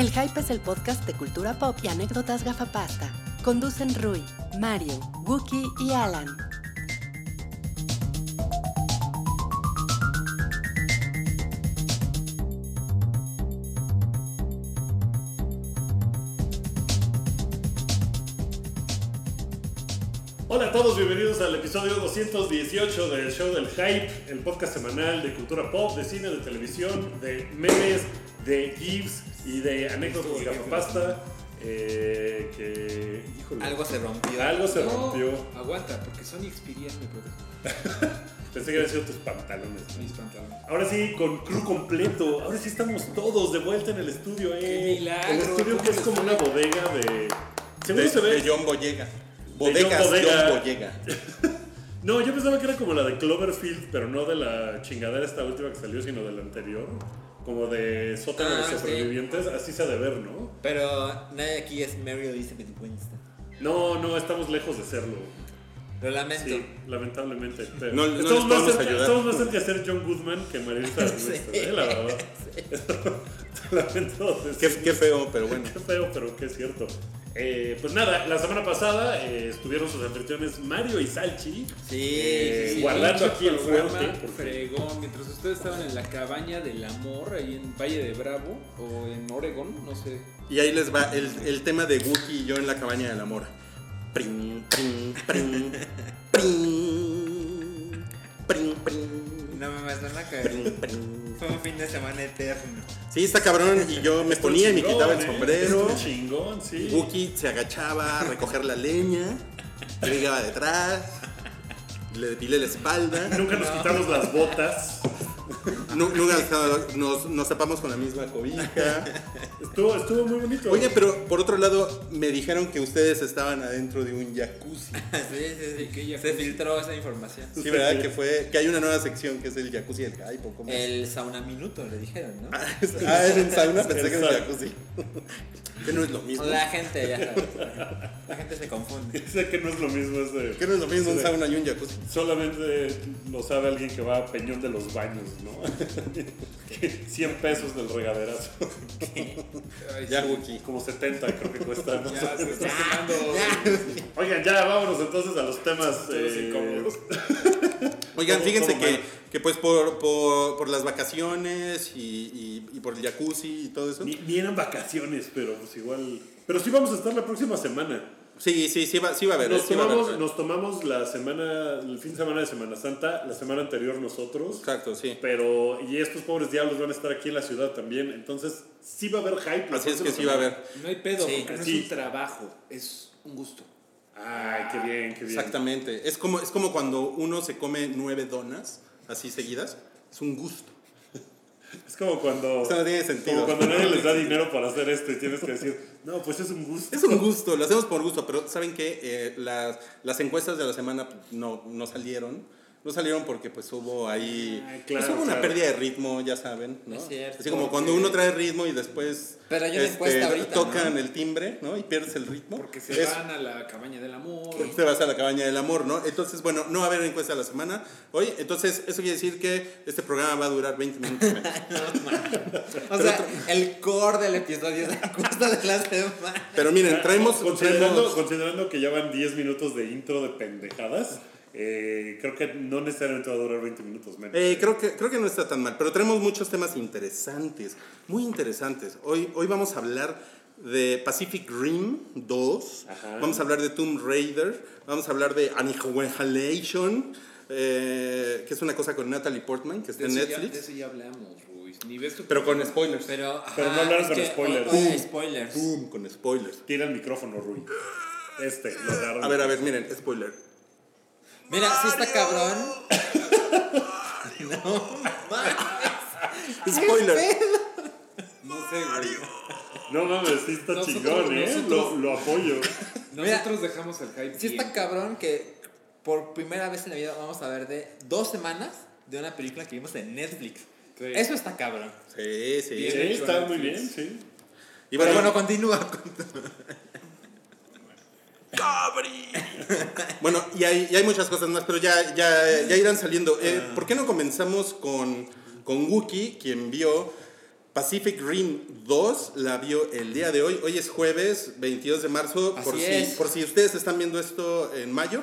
El Hype es el podcast de cultura pop y anécdotas gafapasta. Conducen Rui, Mario, Wookie y Alan. Hola a todos, bienvenidos al episodio 218 del show del Hype, el podcast semanal de cultura pop, de cine, de televisión, de memes, de GIFs y de anécdotas de gafapasta. Eh, que, híjole, Algo se rompió. algo se No, rompió. Aguanta, porque Sony Xperia me protege Pensé que habían sido tus pantalones. ¿no? mis pantalones. Ahora sí, con crew completo. Ahora sí estamos todos de vuelta en el estudio, eh. ¡Qué milagro! El estudio que es ¿Cómo como una bodega de. Seguro de, se ve. de John Boyega. Bodegas John Bodega. John Boyega. No, yo pensaba que era como la de Cloverfield, pero no de la chingadera esta última que salió, sino de la anterior. Como de sótano Ah, de sí. sobrevivientes, así se ha de ver, ¿no? Pero nadie aquí es Mary Elizabeth Winston. No, no, estamos lejos de serlo. Lo lamento. Sí, lamentablemente. Pero No- no estamos, más podemos cerca, ayudar. estamos más cerca de ser John Goodman que Marilisa Sí. ¿eh? La verdad. Lamento Qué, qué feo, pero bueno. Qué feo, pero es cierto. Eh, pues nada, la semana pasada eh, estuvieron sus anfitriones Mario y Salchi. Sí, Eh, sí, sí. guardando aquí el fuerte. fregón. Mientras ustedes estaban en la cabaña del amor, ahí en Valle de Bravo, o en Oregon, no sé. Y ahí les va el, el tema de Wookiee y yo en la cabaña del amor. Pring, pring, pring, pring, pring, pring, No me van a caer. pring, pring. Fue un fin de semana eterno. Sí, está cabrón. Y yo me ponía y me quitaba el ¿eh? sombrero. Chingón, sí. Wookiee se agachaba a recoger la leña. Yo llegaba detrás. Le depilé la espalda. Nunca nos quitamos las botas. Nu- Nunca nos, nos tapamos con la misma cobija. Estuvo, estuvo muy bonito. Oye, pero por otro lado, me dijeron que ustedes estaban adentro de un jacuzzi. sí, sí, sí. ¿Qué Se filtró esa información. Sí, ¿verdad? Que fue que hay una nueva sección que es el jacuzzi del hype. ¿o cómo? El sauna minuto, le dijeron, ¿no? Ah, era en sauna, pensé que era El el jacuzzi. Que no es lo mismo. La gente, ya sabes. La gente se confunde. Que no es lo mismo ese. Que no es lo mismo un sauna y un jacuzzi. Solamente lo sabe alguien que va a Peñón de los Baños, ¿no? 100 pesos del regaderazo. Ay, Ya, sí. Como 70 creo que cuesta. ¿no? Ya, se está quemando. Oigan, ya vámonos entonces a los temas eh, incómodos. Oigan, fíjense que, que pues por, por, por las vacaciones y, y- y por el jacuzzi y todo eso. Ni, ni eran vacaciones, pero pues igual. Pero sí vamos a estar la próxima semana. Sí, sí, sí va, sí va a haber. Nos sí va a haber. tomamos, nos tomamos la semana, el fin de semana de Semana Santa, la semana anterior nosotros. Exacto, sí. Pero, y estos pobres diablos van a estar aquí en la ciudad también. Entonces, sí va a haber hype. Así es que sí va a haber. No hay pedo, Sí, porque no sí. es un trabajo, es un gusto. Ay, qué bien, qué bien. Exactamente. Es como, es como cuando uno se come nueve donas así seguidas. Es un gusto. Es como cuando. No tiene sentido. Como cuando nadie les da dinero para hacer esto y tienes que decir, no, pues es un gusto. Es un gusto, lo hacemos por gusto, pero ¿saben qué? las, las encuestas de la semana no, no salieron. No salieron porque pues hubo ahí... Claro, pues, hubo una pérdida de ritmo, ya saben, ¿no? Es cierto, Así como porque- cuando uno trae ritmo y después Pero hay una encuesta ahorita, tocan ¿no? el timbre, ¿no? Y pierdes el ritmo. Porque se Es- van a la cabaña del amor. te vas a la cabaña del amor, ¿no? Entonces, bueno, no va a haber encuesta de la semana hoy. Entonces, eso quiere decir que este programa va a durar 20 minutos menos. O sea, el core del episodio es la encuesta de la semana. Pero miren, traemos... Considerando, traemos- considerando que ya van 10 minutos de intro de pendejadas, eh, creo que no necesariamente va a durar 20 minutos menos. Eh, creo, que, creo que no está tan mal, pero tenemos muchos temas interesantes, muy interesantes. Hoy, hoy vamos a hablar de Pacific Rim 2, Ajá. vamos a hablar de Tomb Raider, vamos a hablar de Annihilation, eh, que es una cosa con Natalie Portman, que está De en eso, ya, Netflix, de eso ya hablamos, Ruiz. Ni ves tu pero con spoilers. Pero, ajá, Pero no hablaron con que- spoilers. oye, spoilers. Boom, con spoilers. Tira el micrófono, Rui. Este, lo agarran. A ver, a ver, miren, spoiler. Mira, sí está cabrón. no. Spoiler. No sé, güey. No mames, sí está Nosotros- chingón, ¿eh? nosotros- Lo, lo apoyo. Nosotros dejamos el hype. Sí está bien. cabrón que por primera vez en la vida vamos a ver de dos semanas de una película que vimos en Netflix. Sí. Eso está cabrón. Sí, sí. Bien Sí, está muy bien, sí. Y Pero bueno, bueno, continúa. Bueno, y hay, y hay muchas cosas más, pero ya, ya, ya irán saliendo. Eh, ¿Por qué no comenzamos con, con Wookie, quien vio Pacific Rim 2 la vio el día de hoy. Hoy es jueves 22 de marzo. por, Así si, es. por si ustedes están viendo esto en mayo.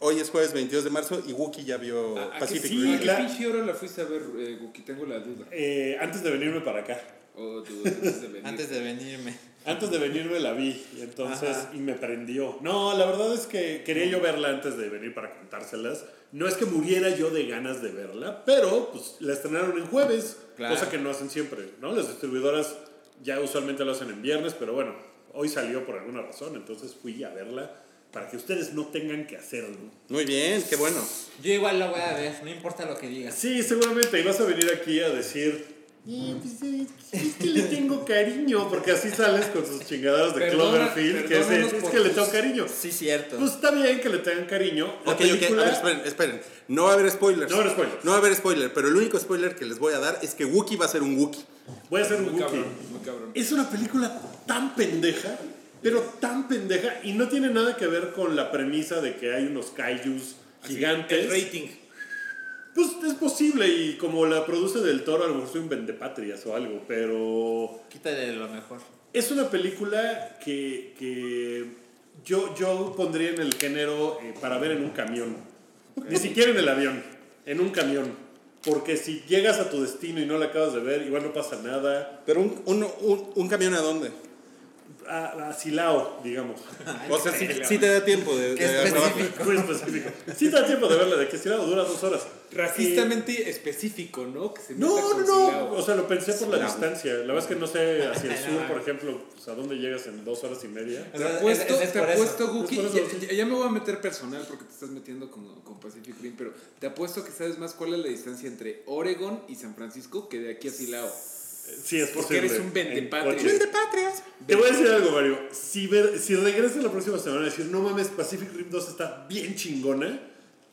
Hoy es jueves 22 de marzo y Wookie ya vio ¿A, a Pacific sí, Rim. ¿A qué pinche hora la fuiste a ver, eh, Guki? Tengo la duda. Eh, antes de venirme para acá. Oh, tú, antes de venir. Antes de venirme. Antes de venirme la vi, y entonces, Ajá. y me prendió. No, la verdad es que quería yo verla antes de venir para contárselas. No es que muriera yo de ganas de verla, pero pues la estrenaron en jueves, Claro. cosa que no hacen siempre, ¿no? Las distribuidoras ya usualmente lo hacen en viernes, pero bueno, hoy salió por alguna razón, entonces fui a verla para que ustedes no tengan que hacerlo. Muy bien, qué bueno. Yo igual lo voy a ver, no importa lo que digas. Sí, seguramente, y vas a venir aquí a decir... "Eh, pues, es que le tengo cariño, porque así sales con sus chingadas de Perdona- Cloverfield, que es, es que le tengo cariño. Sí, cierto. Pues está bien que le tengan cariño. La Ok, ok, película, a ver, esperen, esperen. No va a haber spoilers. No va a haber spoilers. No va a haber spoiler, pero el único spoiler que les voy a dar es que Wookie va a ser un Wookie. Voy a hacer un Wookiee. cabrón, muy cabrón. Es una película tan pendeja, pero tan pendeja, y no tiene nada que ver con la premisa de que hay unos kaijus gigantes. El rating. Pues es posible, y como la produce del toro, a lo mejor soy un vendepatrias o algo, pero Quítale lo mejor. es una película que, que yo, yo pondría en el género eh, para ver en un camión. Ni siquiera en el avión, en un camión. Porque si llegas a tu destino y no la acabas de ver, igual no pasa nada. Pero un, un, un, un camión a dónde? A, a Silao, digamos. O sea, sí, sí te da tiempo de, de específico. Muy específico. Sí te da tiempo de verla, de que Silao dura dos horas. Racistamente específico, ¿no? Que se meta no, con no, no. O sea, lo pensé por la distancia. La verdad es que no sé hacia el sur, por ejemplo, pues, a dónde llegas en dos horas y media. Te apuesto, Es- es te apuesto. Guki, ya, ya me voy a meter personal porque te estás metiendo con, con Pacific Rim, pero te apuesto que sabes más cuál es la distancia entre Oregon y San Francisco que de aquí a Silao. Sí, es Porque posible. eres un En vendepatria. coche. Te voy a decir algo, Mario. Si, ver, si regresas la próxima semana a decir, no mames, Pacific Rim 2 está bien chingona,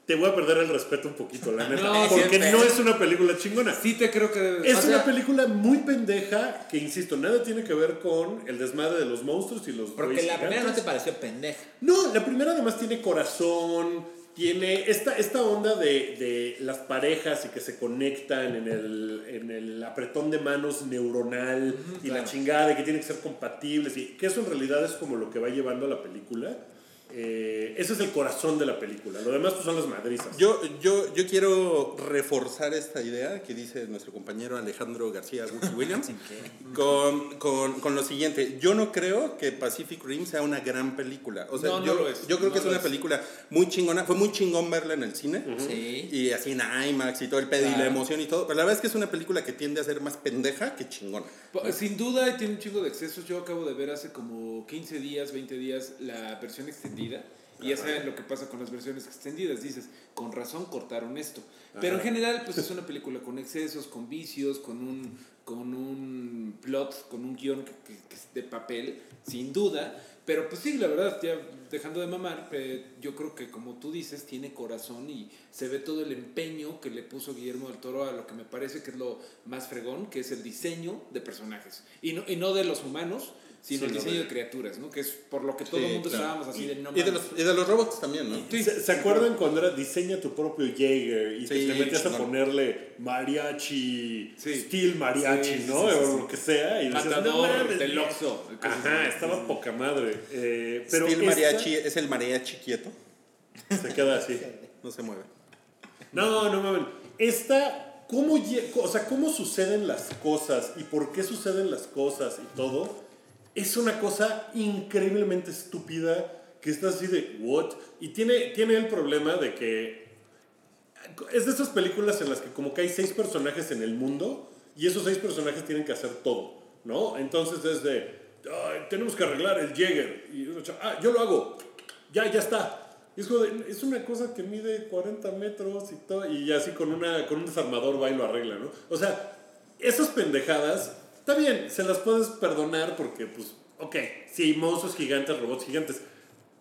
te voy a perder el respeto un poquito, la neta. No, porque siempre. no es una película chingona. Sí te creo que debes. Es o una sea, película muy pendeja que, insisto, nada tiene que ver con el desmadre de los monstruos y los Porque la primera no te pareció pendeja. No, la primera además tiene corazón, tiene esta, esta onda de, de las parejas y que se conectan en el, en el apretón de manos neuronal y la chingada de que tienen que ser compatibles y que eso en realidad es como lo que va llevando a la película. Eh, ese es el corazón de la película. Lo demás pues, son las madrizas. Yo, yo, yo quiero reforzar esta idea que dice nuestro compañero Alejandro García Williams con, con, con lo siguiente. Yo no creo que Pacific Rim sea una gran película. O sea, No, no yo, lo es. yo creo que es una es. película muy chingona. Fue muy chingón verla en el cine. Sí. Y así en IMAX y todo el pedo y la emoción y todo. Pero la verdad es que es una película que tiende a ser más pendeja que chingona. Sin duda tiene un chingo de excesos. Yo acabo de ver hace como 15 días, 20 días la versión extendida. Y ya saben lo que pasa con las versiones extendidas. Dices, con razón cortaron esto. Pero en general, pues es una película con excesos, con vicios, con un, con un plot, con un guion que, que- que es de papel, sin duda. Pero pues sí, la verdad, ya dejando de mamar, eh, yo creo que como tú dices, tiene corazón y se ve todo el empeño que le puso Guillermo del Toro a lo que me parece que es lo más fregón, que es el diseño de personajes. Y no, y no de los humanos, sino Sí, el diseño de- criaturas, ¿no? Que es por lo que todo Sí, el mundo claro. estábamos así de no Y de, los, y de los robots también, ¿no? Sí. ¿Se, se acuerdan cuando era diseña tu propio Jaeger y te metías a ponerle mariachi, Sí. steel mariachi, ¿no? sí, sí, o lo que sea. Y decías, Matador, "No mames, del güey". Oxxo, Ajá, estaba poca madre. Eh, pero Steel esta mariachi es el mariachi quieto. se queda así. No se mueve. No, no mames. Esta, ¿cómo, o sea, ¿cómo suceden las cosas y por qué suceden las cosas y todo? Es una cosa increíblemente estúpida que está así de, ¿what? Y tiene, tiene el problema de que es de esas películas en las que como que hay seis personajes en el mundo y esos seis personajes tienen que hacer todo, ¿no? Entonces es de, "Ay, tenemos que arreglar el Jäger. Y ah, yo lo hago. Ya, ya está. Es una cosa que mide 40 metros y todo, y así con, una, con un desarmador va y lo arregla, ¿no? O sea, esas pendejadas, está bien, se las puedes perdonar porque, pues, ok, sí, monstruos gigantes, robots gigantes,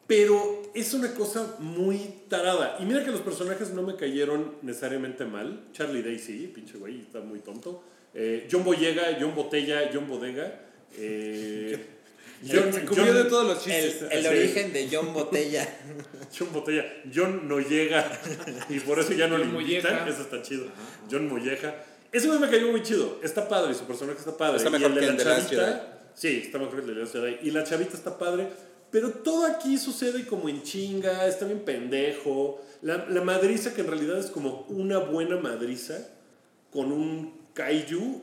pero es una cosa muy tarada. Y mira que los personajes no me cayeron necesariamente mal. Charlie Day sí, pinche güey, está muy tonto. Eh, John Boyega, John Botella, John Bodega. Eh, John, John- de todos los El, chistes. el Sí. origen de John Botella. John Botella. John no llega. y por eso ya no John le invitan. Molleja. Eso está chido. John Molleja. Ese güey me cayó muy chido. Está padre, su personaje está padre. Está Y mejor el de que la el de Last chavita- Sí, está mejor que el de Last Jedi. Y la chavita está padre. Pero todo aquí sucede como en chinga, está bien pendejo. La, la madriza que en realidad es como una buena madriza con un kaiju,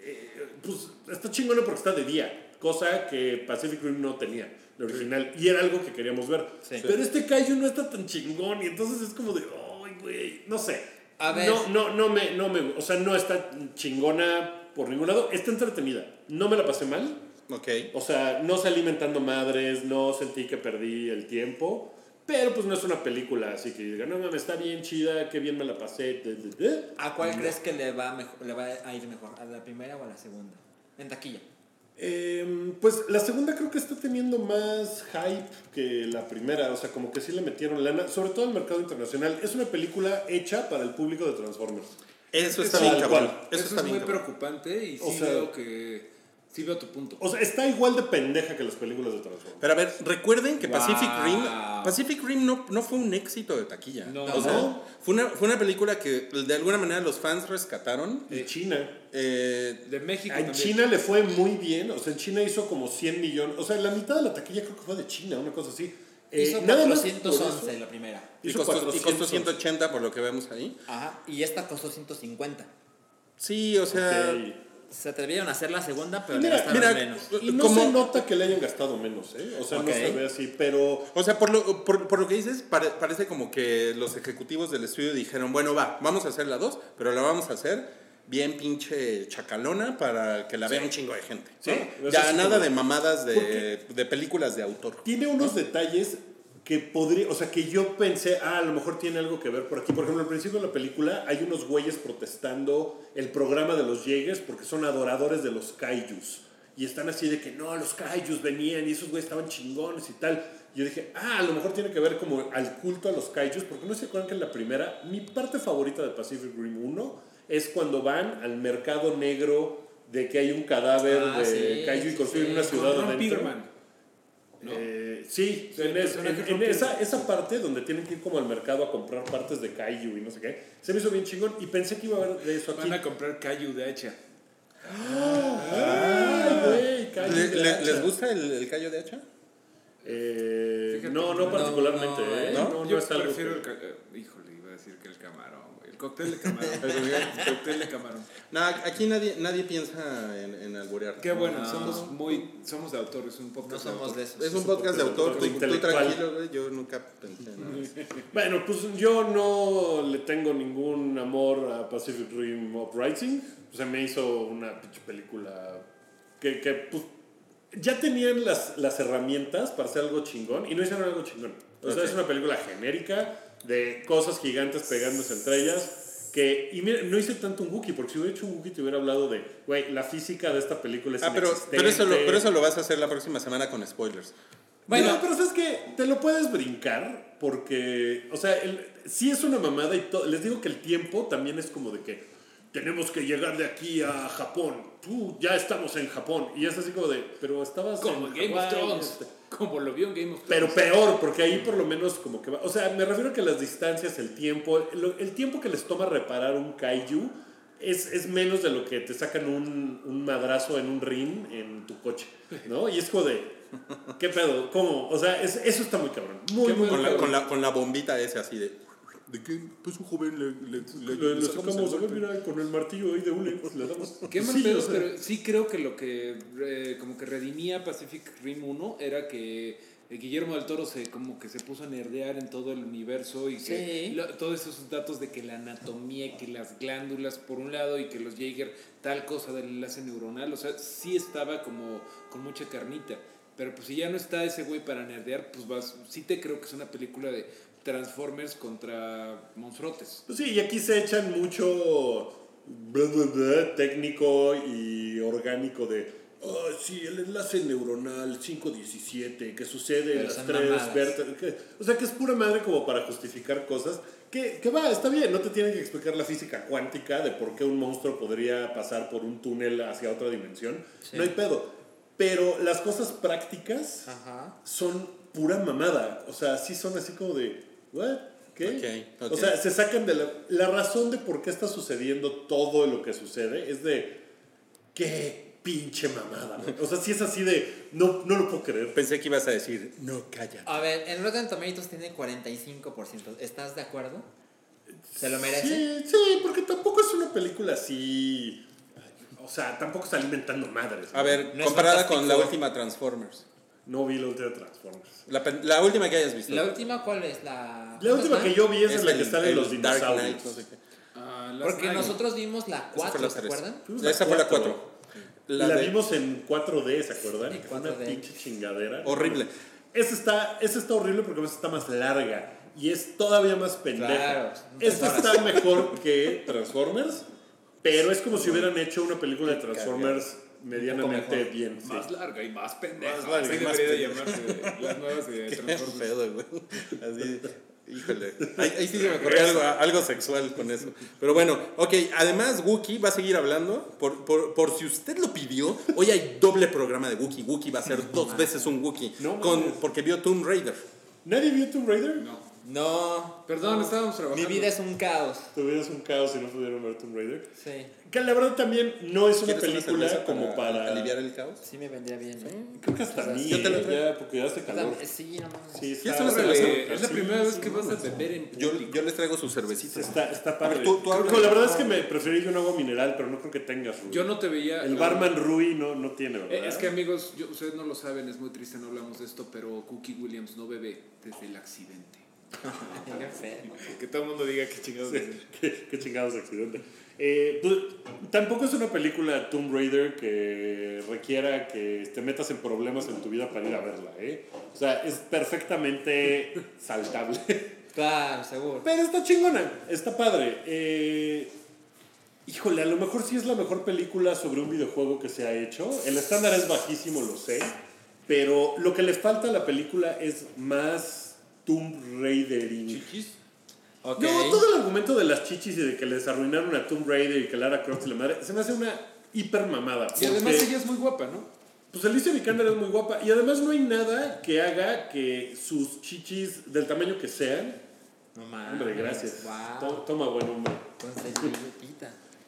eh, pues está chingona porque está de día, cosa que Pacific Rim no tenía, la original, y era algo que queríamos ver. Sí. Pero este kaiju no está tan chingón y entonces es como de, ay, güey, no sé. A ver. No, no, no me, no me, o sea, no está chingona por ningún lado, está entretenida. No me la pasé mal, Ok. o sea, no salí alimentando madres, no sentí que perdí el tiempo. Pero pues no es una película así que diga, no mames, está bien chida, qué bien me la pasé. de, de, de". ¿A cuál crees que le va, mejor, le va a ir mejor? ¿A la primera o a la segunda? En taquilla. Em, pues la segunda creo que está teniendo más hype que la primera, o sea, como que sí le metieron lana, sobre todo al mercado internacional. Es una película hecha para el público de Transformers. Eso está Sí, bien cabrón. Eso, Eso, está es bien muy cabrón. preocupante y sí O sea- veo que. Sí veo tu punto. O sea, está igual de pendeja que las películas de Transformers. Pero a ver, recuerden que Pacific Wow. Rim, Pacific Rim no, no fue un éxito de taquilla. No. O sea, No. fue una, fue una película que de alguna manera los fans rescataron. Y China. Eh, De México En también. China le fue muy bien, o sea, en China hizo como 100 millones, o sea, la mitad de la taquilla creo que fue de China, una cosa así. Eh, Hizo nada más por 411 eso- la primera. y, Hizo costó, y 400. costó 180 por lo que vemos ahí. Ajá. Y esta costó 150. Sí, o sea, Ok. Se atrevieron a hacer la segunda, pero Y le mira, gastaron mira, menos. Y no como- se nota que le hayan gastado menos, ¿eh? O sea, no se ve así, pero O sea, por lo, por, por lo que dices, pare- parece como que los ejecutivos del estudio dijeron, bueno, va, vamos a hacer la 2, pero la vamos a hacer bien pinche chacalona para que la vea un chingo de gente. Sí, ¿no? es Ya nada como- de mamadas de, de películas de autor. tiene unos detalles que podría, o sea, que yo pensé, ah, a lo mejor tiene algo que ver por aquí. Por ejemplo, al principio de la película hay unos güeyes protestando el programa de los Jaegers porque son adoradores de los kaijus. Y están así de que no, los kaijus venían y esos güeyes estaban chingones y tal. Yo dije, ah, a lo mejor tiene que ver como al culto a los kaijus, porque no se acuerdan que en la primera, mi parte favorita de Pacific Rim 1 es cuando van al mercado negro de que hay un cadáver Ah, de sí, kaiju y construyen sí. una Con ciudad Ron adentro. Peterman. ¿no? Eh, sí, Sí, en, es- esa, esa parte donde tienen que ir como al mercado a comprar partes de Kaiju y no sé qué, se me hizo bien chingón y pensé que iba a haber de eso aquí. Van a comprar Cayu de hacha. Ay, güey, Kaiju ¿Le- de le- hacha. ¿Les gusta el, el callo de hacha? Eh, no, no no, particularmente, no, ¿eh? ¿no? No, no Yo es algo prefiero que- el eh, Híjole, iba a decir que el camarón. El cóctel de camarón. el cóctel de camarón. No, aquí nadie, nadie piensa en, en alburear. Qué bueno, No. somos muy. Somos de autor, es un No podcast. somos de autor. esos. Es un podcast de autor, tú, tú tranquilo, güey, yo nunca pensé nada. Bueno, pues yo no le tengo ningún amor a Pacific Rim Uprising. Se me hizo una pinche película que, que pues, ya tenían las, las herramientas para hacer algo chingón y no hicieron algo chingón. O sea, es una película genérica de cosas gigantes pegándose entre ellas. Que, y mira, no hice tanto un Wookiee, porque si hubiera hecho un Wookiee te hubiera hablado de, güey, la física de esta película es Ah, pero, pero, eso lo, pero eso lo vas a hacer la próxima semana con spoilers. Bueno, Bueno. pero sabes que te lo puedes brincar porque, o sea, el, sí es una mamada y todo. Les digo que el tiempo también es como de que tenemos que llegar de aquí a Japón. Tú ya estamos en Japón y es así como de, pero estabas Como en Game of Thrones. este, Como lo vio en Game of Pero Thrones. peor, porque ahí por lo menos como que va. O sea, me refiero a que las distancias, el tiempo, el tiempo que les toma reparar un kaiju es, es menos de lo que te sacan un, un madrazo en un ring en tu coche, ¿no? Y es como de, ¿qué pedo? ¿Cómo? O sea, es- eso está muy cabrón. Muy, muy Con la, cabrón. con la, con la bombita ese así de... ¿De qué? Pues un joven le, le, le- Le, le le sacamos a ver, mira, con el martillo ahí de pues le damos. Qué mal Sí, pedo, o sea, pero sí creo que lo que eh, como que redimía Pacific Rim 1 era que eh, Guillermo del Toro se como que se puso a nerdear en todo el universo y que Sí. lo- todos esos datos de que la anatomía, que las glándulas por un lado y que los Jaeger tal cosa del enlace neuronal, o sea, sí estaba como con mucha carnita. Pero pues si ya no está ese güey para nerdear, pues vas, sí te creo que es una película de Transformers contra monstruotes. Pues sí, y aquí se echan mucho bla, bla, bla, técnico y orgánico de, ah, sí, el enlace neuronal 517 que sucede en Pero las son tres vértebras. O sea, que es pura madre como para justificar cosas. Que, que va, está bien, no te tienen que explicar la física cuántica de por qué un monstruo podría pasar por un túnel hacia otra dimensión. Sí. No hay pedo. Pero las cosas prácticas Ajá. son pura mamada. O sea, sí son así como de, ¿what? ¿Qué? Ok, ok. O sea, se sacan de la, la razón de por qué está sucediendo todo lo que sucede es de qué pinche mamada. O sea, si es así de no, no lo puedo creer. Pensé que ibas a decir, no, calla. A ver, en Rotten Tomatoes tiene 45%. ¿Estás de acuerdo? ¿Se lo merece? Sí, sí, porque tampoco es una película así. O sea, tampoco está alimentando madres. A ver, No comparada con la última Transformers. No vi la última de Transformers. La, última que hayas visto. ¿La última cuál es? La, La última que yo vi es, Es en la que salen el los Dark dinosaurios. Knight, no sé qué. Ah, Porque Night. nosotros vimos la Esa fue 4, la ¿se acuerdan? La Esa fue la cuatro. 4. La, La de- vimos en 4D, ¿se acuerdan? Sí, Fue una 4D. pinche chingadera. Horrible. Esa está, esa está horrible porque además está más larga y es todavía más pendeja. Claro, Esta está mejor que Transformers, pero es como si hubieran hecho una película de Transformers medianamente mejor. bien. sí. Más larga y más pendeja. Más larga Así más debería de llamarse las nuevas de Transformers. pedo, güey. Así, híjole. Ahí, ahí sí se me ocurrió algo, algo sexual con eso. Pero bueno, ok. Además, Wookie va a seguir hablando. Por, por, por si usted lo pidió, hoy hay doble programa de Wookie. Wookie va a ser dos veces un Wookie. No con, porque vio Tomb Raider. ¿Nadie vio Tomb Raider? No. No. Perdón, estábamos trabajando. Mi vida es un caos. Tu vida es un caos si no pudieron ver Tomb Raider. Sí. Que la verdad también no es una ¿Quieres película cerveza como para... aliviar el caos? Sí me vendría bien. ¿eh? Creo que hasta a mí, Yo te lo traigo. ya, porque ya hace calor. Dame- Sí, no mames. Sí, ¿Quieres está, una Órale, cerveza? es la Sí, primera vez sí, que vas a beber en Yo, yo les traigo sus cervecitas. Está, está padre. Tú- tú habla. Digo, la verdad es que me preferí yo un agua mineral, pero no creo que tengas. Rui. Yo no te veía. El barman Rui no, no tiene, ¿verdad? Eh, Es que amigos, yo- ustedes no lo saben, es muy triste, no hablamos de esto, pero Cookie Williams no bebe desde el accidente. Qué. Que todo el mundo diga que chingados. Sí, qué, qué chingados accidente. Eh, pues, tampoco es una película Tomb Raider que requiera que te metas en problemas en tu vida para ir a verla, ¿eh? O sea, es perfectamente saltable. Claro, seguro. Pero está chingona, está padre. Eh, híjole, a lo mejor sí es la mejor película sobre un videojuego que se ha hecho. El estándar es bajísimo, lo sé. Pero lo que le falta a la película es más Tomb Raidering. Chichis. No, todo el argumento de las chichis y de que les arruinaron a Tomb Raider y que Lara Croft y la madre, se me hace una hiper mamada. Y además ella es muy guapa, ¿no? Pues Alicia Vikander es muy guapa y además no hay nada que haga que sus chichis del tamaño que sean. No mames. Hombre, gracias. Wow. Toma, buen hombre.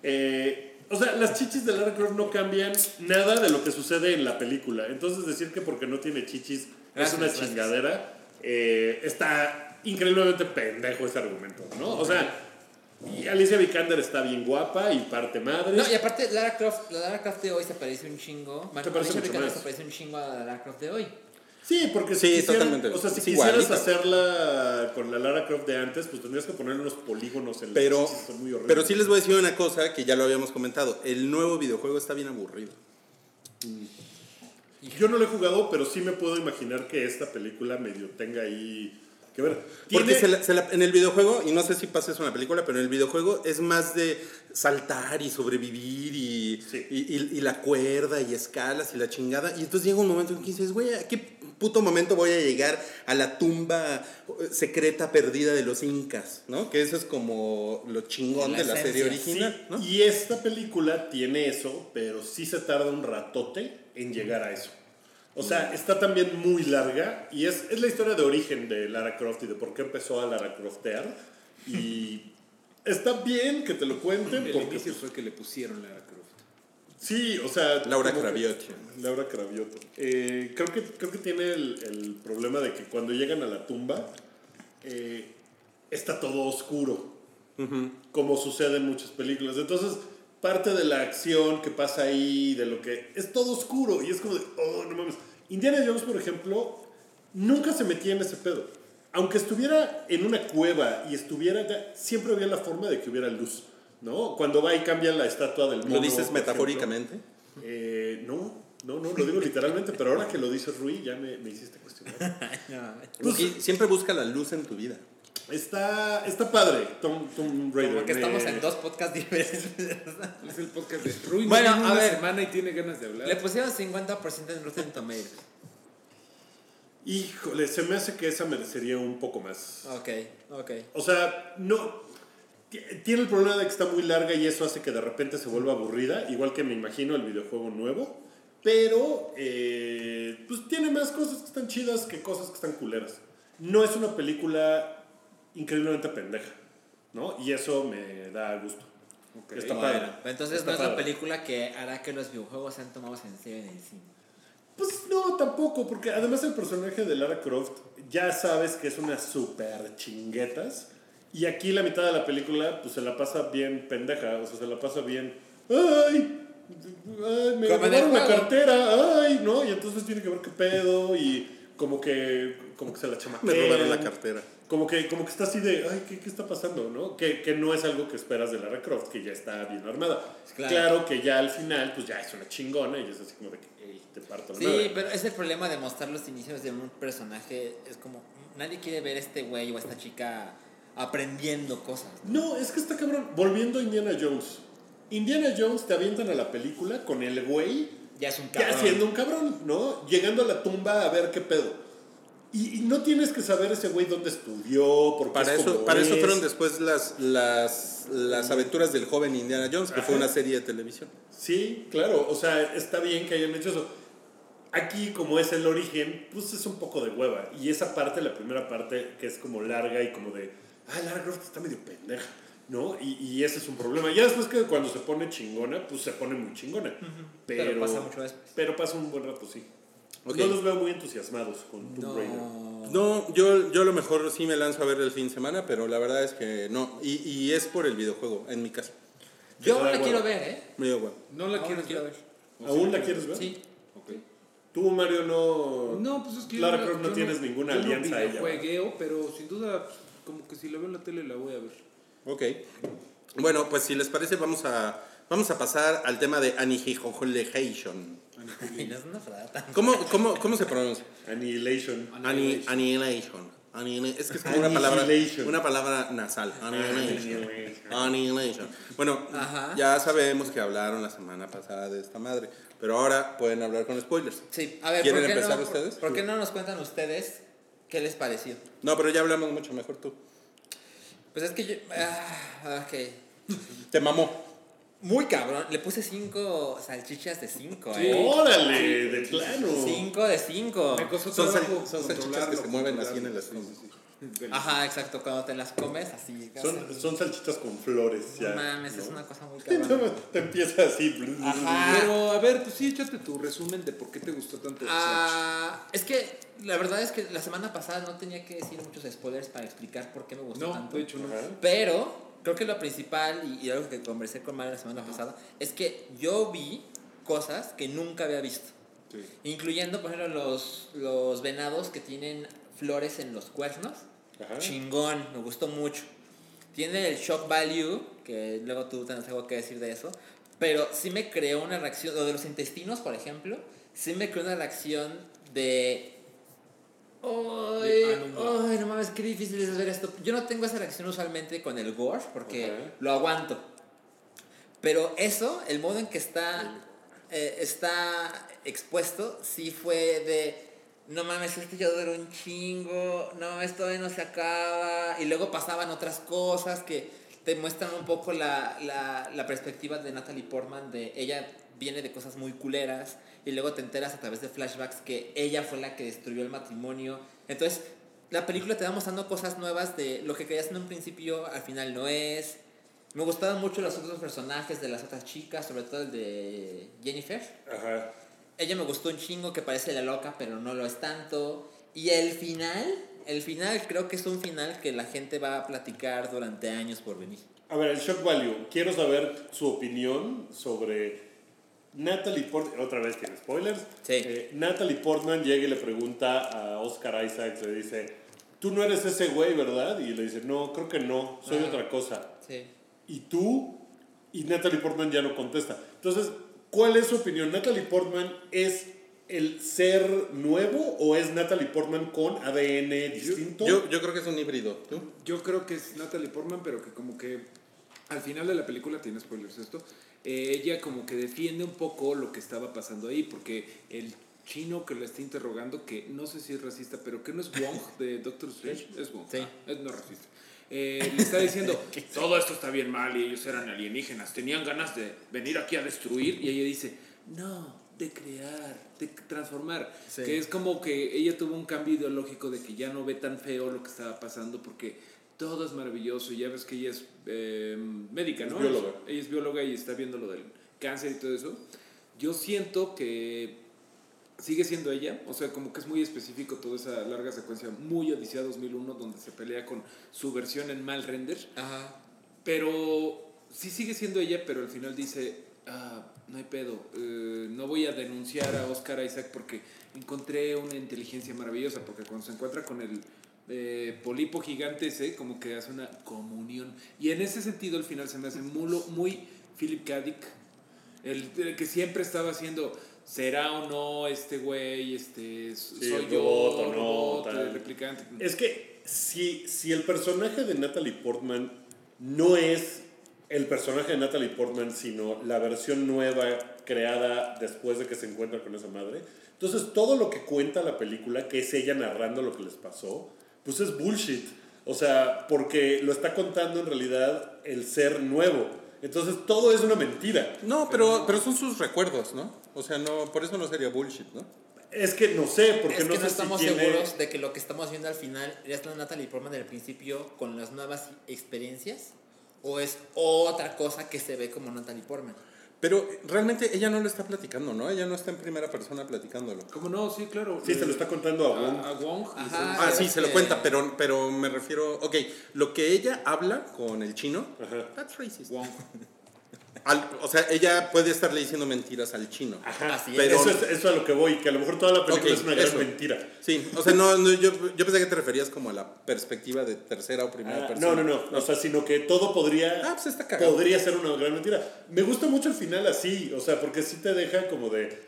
Eh, o sea, las chichis de Lara Croft no cambian nada de lo que sucede en la película. Entonces decir que porque no tiene chichis Gracias, es una gracias. chingadera, eh, está increíblemente pendejo ese argumento, ¿no? O sea, y Alicia Vikander está bien guapa y parte madre. No, y aparte, Lara Croft, la Lara Croft de hoy se parece un chingo. Te parece Alicia mucho Vikander más. se parece un chingo a la Lara Croft de hoy. Sí, porque si Sí, quisieras, totalmente. o sea, si Es quisieras igualita. hacerla con la Lara Croft de antes, pues tendrías que ponerle unos polígonos en Pero, chichis, son muy horribles. pero sí les voy a decir una cosa que ya lo habíamos comentado. El nuevo videojuego está bien aburrido. Yo no lo he jugado, pero sí me puedo imaginar que esta película medio tenga ahí que ver. Porque se la- se la- en el videojuego, y no sé si pasa eso en la película, pero en el videojuego es más de saltar y sobrevivir y, Sí. y, y- y la cuerda y escalas y la chingada. Y entonces llega un momento en que dices, güey, ¿a qué puto momento voy a llegar a la tumba eh, secreta perdida de los incas? ¿No? Que eso es como lo chingón La de la serie Sí, original, ¿no? Y esta película tiene eso, pero sí se tarda un ratote en llegar a eso. O sea, está también muy larga y es, es la historia de origen de Lara Croft y de por qué empezó a Lara Croftear. Y está bien que te lo cuenten El porque inicio pues, fue que le pusieron Lara Croft. sí, o sea... Laura Craviotti. Laura Cravioto. Eh, creo, que, creo que tiene el, el problema de que cuando llegan a la tumba eh, está todo oscuro, como sucede en muchas películas. Entonces, parte de la acción que pasa ahí, de lo que es todo oscuro y es como de, oh, no mames. Indiana Jones, por ejemplo, nunca se metía en ese pedo. Aunque estuviera en una cueva y estuviera, siempre había la forma de que hubiera luz, ¿no? Cuando va y cambia la estatua del mono. ¿Lo dices metafóricamente? Eh, no, no, no, lo digo literalmente, pero ahora que lo dice Rui ya me, me hiciste cuestionar. No. Pues- siempre busca la luz en tu vida. Está, está padre, Tom, Tom Raider. Como que me- estamos en dos podcasts diferentes. Es el podcast de Rui. Bueno, a una ver. semana y tiene ganas de hablar. Le pusieron 50% en Rotten Tomatoes. Híjole, se me hace que esa merecería un poco más. Ok, ok. O sea, no. ti- Tiene el problema de que está muy larga y eso hace que de repente se vuelva aburrida, igual que me imagino el videojuego nuevo. Pero, eh, pues tiene más cosas que están chidas que cosas que están culeras. No es una película increíblemente pendeja, ¿no? Y eso me da gusto. Está Bueno, padre. pero entonces Está no es la padre. película que hará que los videojuegos sean tomados en serio en el cine. Pues no, tampoco, porque además el personaje de Lara Croft ya sabes que es una super chinguetas. Y aquí la mitad de la película, pues se la pasa bien pendeja, o sea, se la pasa bien. ¡Ay! ay me robaron la cartera, ¡ay! ¿No? Y entonces tiene que ver qué pedo y como que, como que se la chamaquean. Me robaron la cartera. Como que, como que está así de, ay, ¿qué, qué está pasando? ¿no? Que, que no es algo que esperas de Lara Croft, que ya está bien armada. Claro. Claro. que ya al final, pues ya es una chingona y es así como de que, "Ey, te parto la madre". Sí, pero es el problema de mostrar los inicios de un personaje. Es como, nadie quiere ver a este güey o a esta chica aprendiendo cosas. No, es que está cabrón. Volviendo a Indiana Jones. Indiana Jones te avientan a la película con el güey Ya es un ya cabrón. siendo un cabrón, ¿no? Llegando a la tumba a ver qué pedo. Y, y no tienes que saber ese güey dónde estudió, por qué Para es eso, como para eso es. fueron después las, las, las aventuras del joven Indiana Jones, que fue una serie de televisión. Sí, claro, o sea, está bien que hayan hecho eso. Aquí, como es el origen, pues es un poco de hueva. Y esa parte, la primera parte, que es como larga y como de, ah, Lara Croft está medio pendeja, ¿no? Y, y ese es un problema. Ya después que cuando se pone chingona, pues se pone muy chingona. pero, Pero pasa mucho después. Pero pasa un buen rato, sí. Ok. No los veo muy entusiasmados con Tomb Raider. No. No, yo, yo a lo mejor sí me lanzo a ver el fin de semana, pero la verdad es que no. Y, y es por el videojuego, en mi caso. Yo la quiero ver, ¿eh? Me dio. ¿No la quiero ver? ver. ¿O ¿Aún la quieres ver? Sí. Ok. Tú, Mario, no... No, pues es que Lara yo Croft no tienes ninguna yo alianza a no ella, videojuegueo, pero sin duda, como que si la veo en la tele la voy a ver. Ok. Bueno, pues si les parece, vamos a, vamos a pasar al tema de Annihilation. Y no es una frase. ¿Cómo, cómo, cómo se pronuncia? Annihilation. Ani- Annihilation. Annihila- Es que es como una palabra, Annihilation. una palabra nasal. Annihilation. Annihilation. Bueno, Ajá. ya sabemos que hablaron la semana pasada de esta madre, pero ahora pueden hablar con spoilers. Sí, a ver, ¿Quieren ¿por qué empezar no, ustedes? ¿por qué no nos cuentan ustedes qué les pareció? No, pero ya hablamos mucho mejor tú. Pues es que yo. Ah, ok. Te mamó. Muy cabrón. Le puse cinco salchichas de cinco, Sí. ¿eh? órale, de plano. Cinco de cinco. Me costó Son, trabajo son salchichas que se mueven así en el estómago. Ajá, exacto. Cuando te las comes, así. Son, son salchichas con flores, ya. No mames, ¿no? es una cosa muy cabrón. Te empieza así. Ajá. Pero a ver, pues sí, échate tu resumen de por qué te gustó tanto. Ah, es que la verdad es que la semana pasada no tenía que decir muchos spoilers para explicar por qué me gustó no, tanto. de hecho no. Ajá. Pero creo que lo principal, y, y algo que conversé con Mario la semana pasada, es que yo vi cosas que nunca había visto. Sí. Incluyendo, por ejemplo, los, los venados que tienen flores en los cuernos. Ajá. Chingón, me gustó mucho. Tiene el shock value, que luego tú tienes algo que decir de eso. Pero sí me creó una reacción, lo de los intestinos, por ejemplo, sí me creó una reacción de... Ay, ah, no ay, no mames, qué difícil es ver esto. Yo no tengo esa reacción usualmente con el gore porque Ajá. lo aguanto. Pero eso, el modo en que está, eh, está expuesto, sí fue de, no mames, este ya duró un chingo, no, esto todavía no se acaba. Y luego pasaban otras cosas que te muestran un poco la, la, la perspectiva de Natalie Portman, de ella viene de cosas muy culeras, y luego te enteras a través de flashbacks que ella fue la que destruyó el matrimonio. Entonces, la película te va mostrando cosas nuevas de lo que creías en un principio, al final no es. Me gustaban mucho los otros personajes de las otras chicas, sobre todo el de Jennifer. Ajá. Ella me gustó un chingo que parece la loca, pero no lo es tanto. Y el final, el final creo que es un final que la gente va a platicar durante años por venir. A ver, el shock value. Quiero saber su opinión sobre Natalie Portman. Otra vez tiene spoilers. Sí. Eh, Natalie Portman llega y le pregunta a Oscar Isaacs, le dice, tú no eres ese güey, ¿verdad? Y le dice, no, creo que no, soy Ah. otra cosa. Sí. ¿Y tú? Y Natalie Portman ya no contesta. Entonces, ¿cuál es su opinión? ¿Natalie Portman es el ser nuevo o es Natalie Portman con ADN distinto? Yo, yo creo que es un híbrido. ¿Tú? Yo creo que es Natalie Portman, pero que como que al final de la película, tiene spoilers esto, eh, ella como que defiende un poco lo que estaba pasando ahí, porque el chino que la está interrogando, que no sé si es racista, pero que no es Wong de Doctor Strange, es Wong, Sí. Ah, es no racista. Eh, le está diciendo, todo esto está bien mal y ellos eran alienígenas, tenían ganas de venir aquí a destruir y ella dice, no, de crear, de transformar. Sí. Que es como que ella tuvo un cambio ideológico de que ya no ve tan feo lo que estaba pasando porque todo es maravilloso y ya ves que ella es eh, médica, Es ¿no? bióloga. Ella es bióloga y está viendo lo del cáncer y todo eso. Yo siento que sigue siendo ella, o sea, como que es muy específico toda esa larga secuencia, muy Odisea 2001, donde se pelea con su versión en mal render, Ajá. pero sí sigue siendo ella, pero al final dice, ah, no hay pedo, eh, no voy a denunciar a Oscar Isaac porque encontré una inteligencia maravillosa, porque cuando se encuentra con el eh, polipo gigante ese, como que hace una comunión. Y en ese sentido, al final se me hace muy, muy Philip K. Dick, el, el que siempre estaba haciendo... ¿Será o no este güey? Este, soy yo, robot o no, robot, tal. el replicante. Es que si, si el personaje de Natalie Portman no es el personaje de Natalie Portman, sino la versión nueva creada después de que se encuentra con esa madre, entonces todo lo que cuenta la película, que es ella narrando lo que les pasó, pues es bullshit. O sea, porque lo está contando en realidad el ser nuevo. Entonces todo es una mentira. No, pero, pero son sus recuerdos, ¿no? O sea, no, por eso no sería bullshit, ¿no? Es que no sé, porque es no que sé no si estamos tiene- seguros de que lo que estamos viendo al final es la Natalie Portman del principio con las nuevas experiencias o es otra cosa que se ve como Natalie Portman. Pero realmente ella no lo está platicando, ¿no? Ella no está en primera persona platicándolo. ¿Cómo no? Sí, claro. Sí, se lo está contando a Wong. a, a Wong. Ajá. Ah, sí, se lo que- cuenta, pero, pero me refiero... Ok, lo que ella habla con el chino, Ajá. that's racist. Wong. Al- o sea, ella puede estarle diciendo mentiras al chino. Ajá, Así es. Pero- eso es eso es a lo que voy, que a lo mejor toda la película es una gran eso. mentira. Sí, o sea, no, no, yo, yo pensé que te referías como a la perspectiva de tercera o primera Ah, persona. no, no, no, o sea, sino que todo podría Ah, pues está cagado. podría ser una gran mentira. Me gusta mucho el final así, o sea, porque sí te deja como de